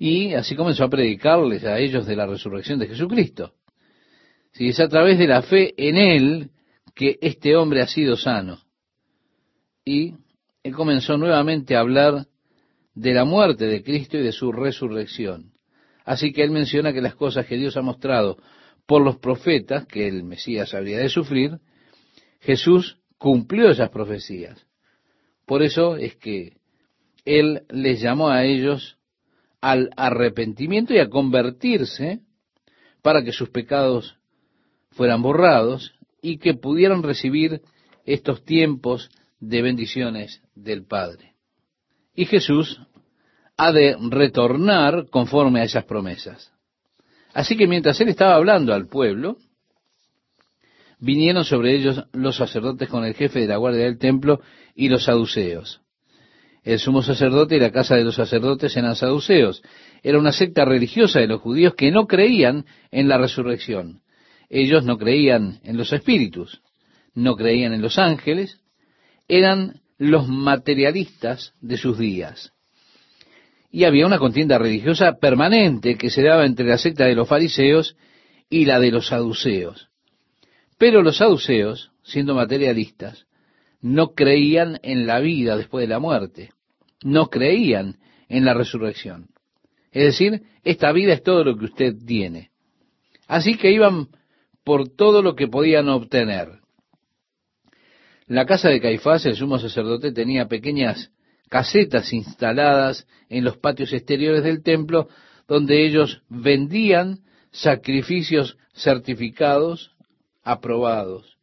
Y así comenzó a predicarles a ellos de la resurrección de Jesucristo. Si es a través de la fe en Él que este hombre ha sido sano. Y él comenzó nuevamente a hablar de la muerte de Cristo y de su resurrección. Así que él menciona que las cosas que Dios ha mostrado por los profetas, que el Mesías habría de sufrir, Jesús cumplió esas profecías. Por eso es que él les llamó a ellos al arrepentimiento y a convertirse para que sus pecados fueran borrados y que pudieran recibir estos tiempos de bendiciones del Padre. Y Jesús ha de retornar conforme a esas promesas. Así que mientras él estaba hablando al pueblo, vinieron sobre ellos los sacerdotes con el jefe de la guardia del templo y los saduceos. El sumo sacerdote y la casa de los sacerdotes eran saduceos. Era una secta religiosa de los judíos que no creían en la resurrección. Ellos no creían en los espíritus, no creían en los ángeles, eran los materialistas de sus días. Y había una contienda religiosa permanente que se daba entre la secta de los fariseos y la de los saduceos. Pero los saduceos, siendo materialistas, no creían en la vida después de la muerte, no creían en la resurrección. Es decir, esta vida es todo lo que usted tiene. Así que iban por todo lo que podían obtener. La casa de Caifás, el sumo sacerdote, tenía pequeñas casetas instaladas en los patios exteriores del templo, donde ellos vendían sacrificios certificados, aprobados.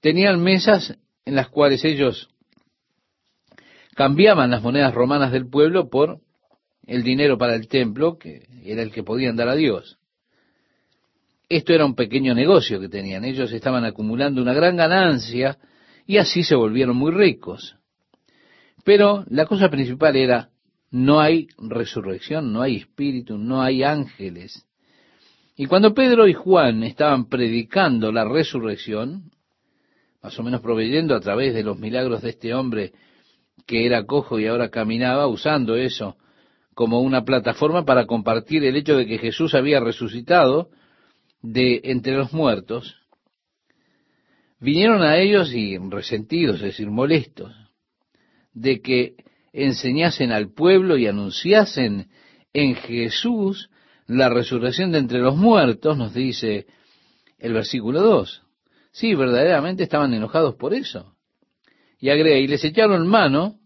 Tenían mesas en las cuales ellos cambiaban las monedas romanas del pueblo por el dinero para el templo, que era el que podían dar a Dios. Esto era un pequeño negocio que tenían. Ellos estaban acumulando una gran ganancia y así se volvieron muy ricos. Pero la cosa principal era, no hay resurrección, no hay espíritu, no hay ángeles. Y cuando Pedro y Juan estaban predicando la resurrección, más o menos proveyendo a través de los milagros de este hombre que era cojo y ahora caminaba, usando eso como una plataforma para compartir el hecho de que Jesús había resucitado de entre los muertos, vinieron a ellos y resentidos, es decir, molestos, de que enseñasen al pueblo y anunciasen en Jesús la resurrección de entre los muertos, nos dice el versículo 2. Sí, verdaderamente estaban enojados por eso. Y agrega, y les echaron mano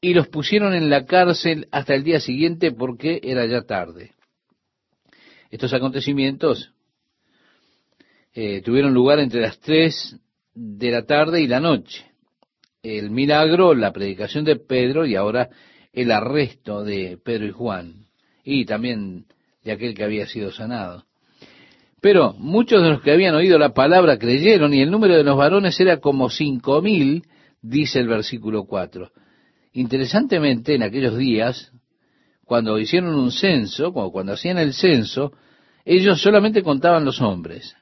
y los pusieron en la cárcel hasta el día siguiente porque era ya tarde. Estos acontecimientos eh, tuvieron lugar entre las tres de la tarde y la noche. El milagro, la predicación de Pedro y ahora el arresto de Pedro y Juan y también de aquel que había sido sanado. Pero muchos de los que habían oído la palabra creyeron y el número de los varones era como cinco mil, dice el versículo cuatro. Interesantemente, en aquellos días, cuando hicieron un censo, cuando hacían el censo, ellos solamente contaban los hombres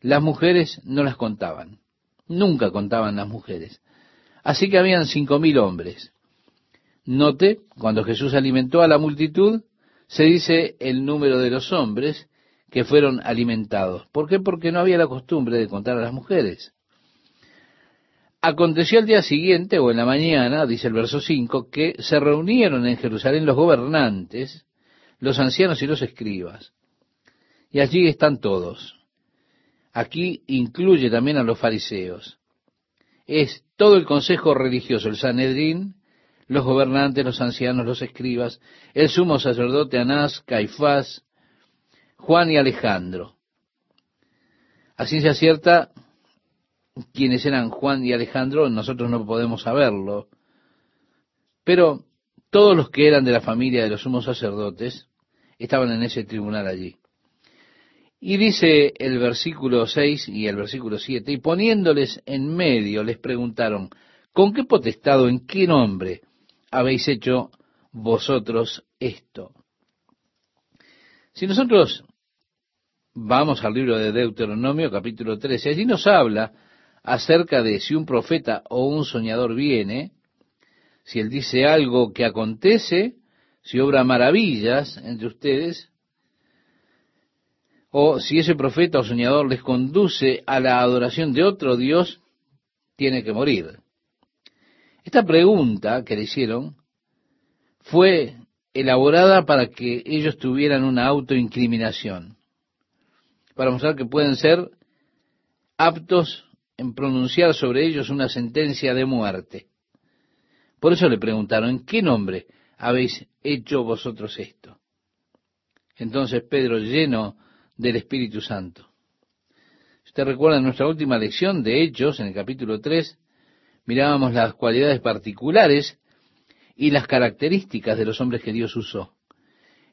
las mujeres no las contaban. Nunca contaban las mujeres. Así que habían cinco mil hombres. Note, cuando Jesús alimentó a la multitud, se dice el número de los hombres que fueron alimentados. ¿Por qué? Porque no había la costumbre de contar a las mujeres. Aconteció el día siguiente o en la mañana, dice el verso 5, que se reunieron en Jerusalén los gobernantes, los ancianos y los escribas. Y allí están todos. Aquí incluye también a los fariseos. Es todo el consejo religioso, el Sanedrín, los gobernantes, los ancianos, los escribas, el sumo sacerdote Anás, Caifás, Juan y Alejandro. Así se acierta quiénes eran Juan y Alejandro, nosotros no podemos saberlo, pero todos los que eran de la familia de los sumos sacerdotes estaban en ese tribunal allí. Y dice el versículo 6 y el versículo 7, y poniéndoles en medio les preguntaron, ¿con qué potestado, en qué nombre habéis hecho vosotros esto? Si nosotros vamos al libro de Deuteronomio capítulo 13, allí nos habla acerca de si un profeta o un soñador viene, si él dice algo que acontece, si obra maravillas entre ustedes, o si ese profeta o soñador les conduce a la adoración de otro Dios, tiene que morir. Esta pregunta que le hicieron fue elaborada para que ellos tuvieran una autoincriminación, para mostrar que pueden ser aptos en pronunciar sobre ellos una sentencia de muerte. Por eso le preguntaron, ¿en qué nombre habéis hecho vosotros esto? Entonces Pedro, lleno del Espíritu Santo. Usted recuerda en nuestra última lección de Hechos, en el capítulo 3, mirábamos las cualidades particulares y las características de los hombres que Dios usó.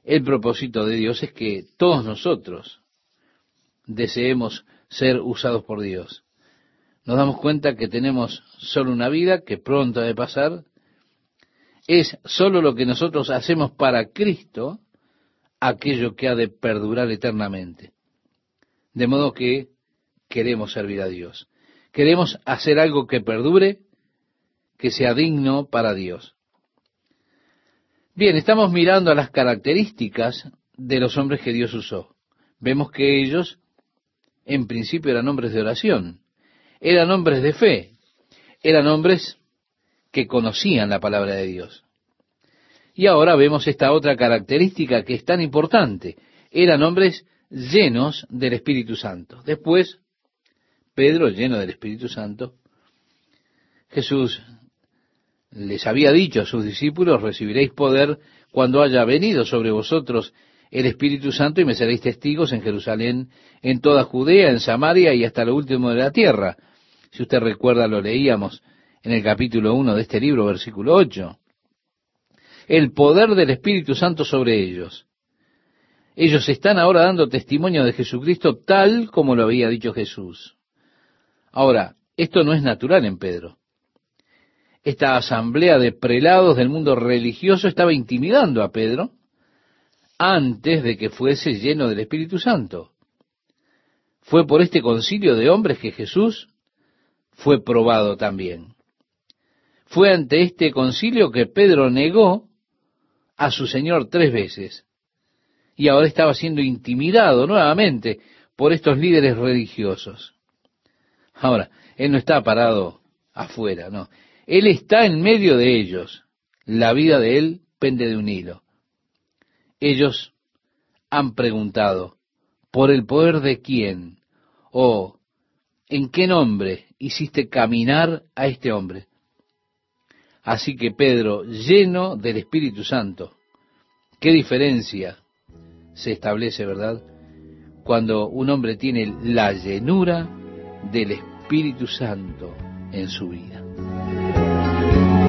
El propósito de Dios es que todos nosotros deseemos ser usados por Dios nos damos cuenta que tenemos solo una vida que pronto ha de pasar, es solo lo que nosotros hacemos para Cristo aquello que ha de perdurar eternamente. De modo que queremos servir a Dios. Queremos hacer algo que perdure, que sea digno para Dios. Bien, estamos mirando a las características de los hombres que Dios usó. Vemos que ellos, en principio, eran hombres de oración eran hombres de fe, eran hombres que conocían la palabra de Dios. Y ahora vemos esta otra característica que es tan importante. Eran hombres llenos del Espíritu Santo. Después, Pedro, lleno del Espíritu Santo, Jesús les había dicho a sus discípulos, recibiréis poder cuando haya venido sobre vosotros el Espíritu Santo y me seréis testigos en Jerusalén, en toda Judea, en Samaria y hasta lo último de la tierra. Si usted recuerda, lo leíamos en el capítulo 1 de este libro, versículo 8. El poder del Espíritu Santo sobre ellos. Ellos están ahora dando testimonio de Jesucristo tal como lo había dicho Jesús. Ahora, esto no es natural en Pedro. Esta asamblea de prelados del mundo religioso estaba intimidando a Pedro antes de que fuese lleno del Espíritu Santo. Fue por este concilio de hombres que Jesús fue probado también. Fue ante este concilio que Pedro negó a su Señor tres veces y ahora estaba siendo intimidado nuevamente por estos líderes religiosos. Ahora, él no está parado afuera, no. Él está en medio de ellos. La vida de él pende de un hilo. Ellos han preguntado, ¿por el poder de quién? ¿O en qué nombre hiciste caminar a este hombre? Así que Pedro, lleno del Espíritu Santo, qué diferencia se establece, ¿verdad? Cuando un hombre tiene la llenura del Espíritu Santo en su vida.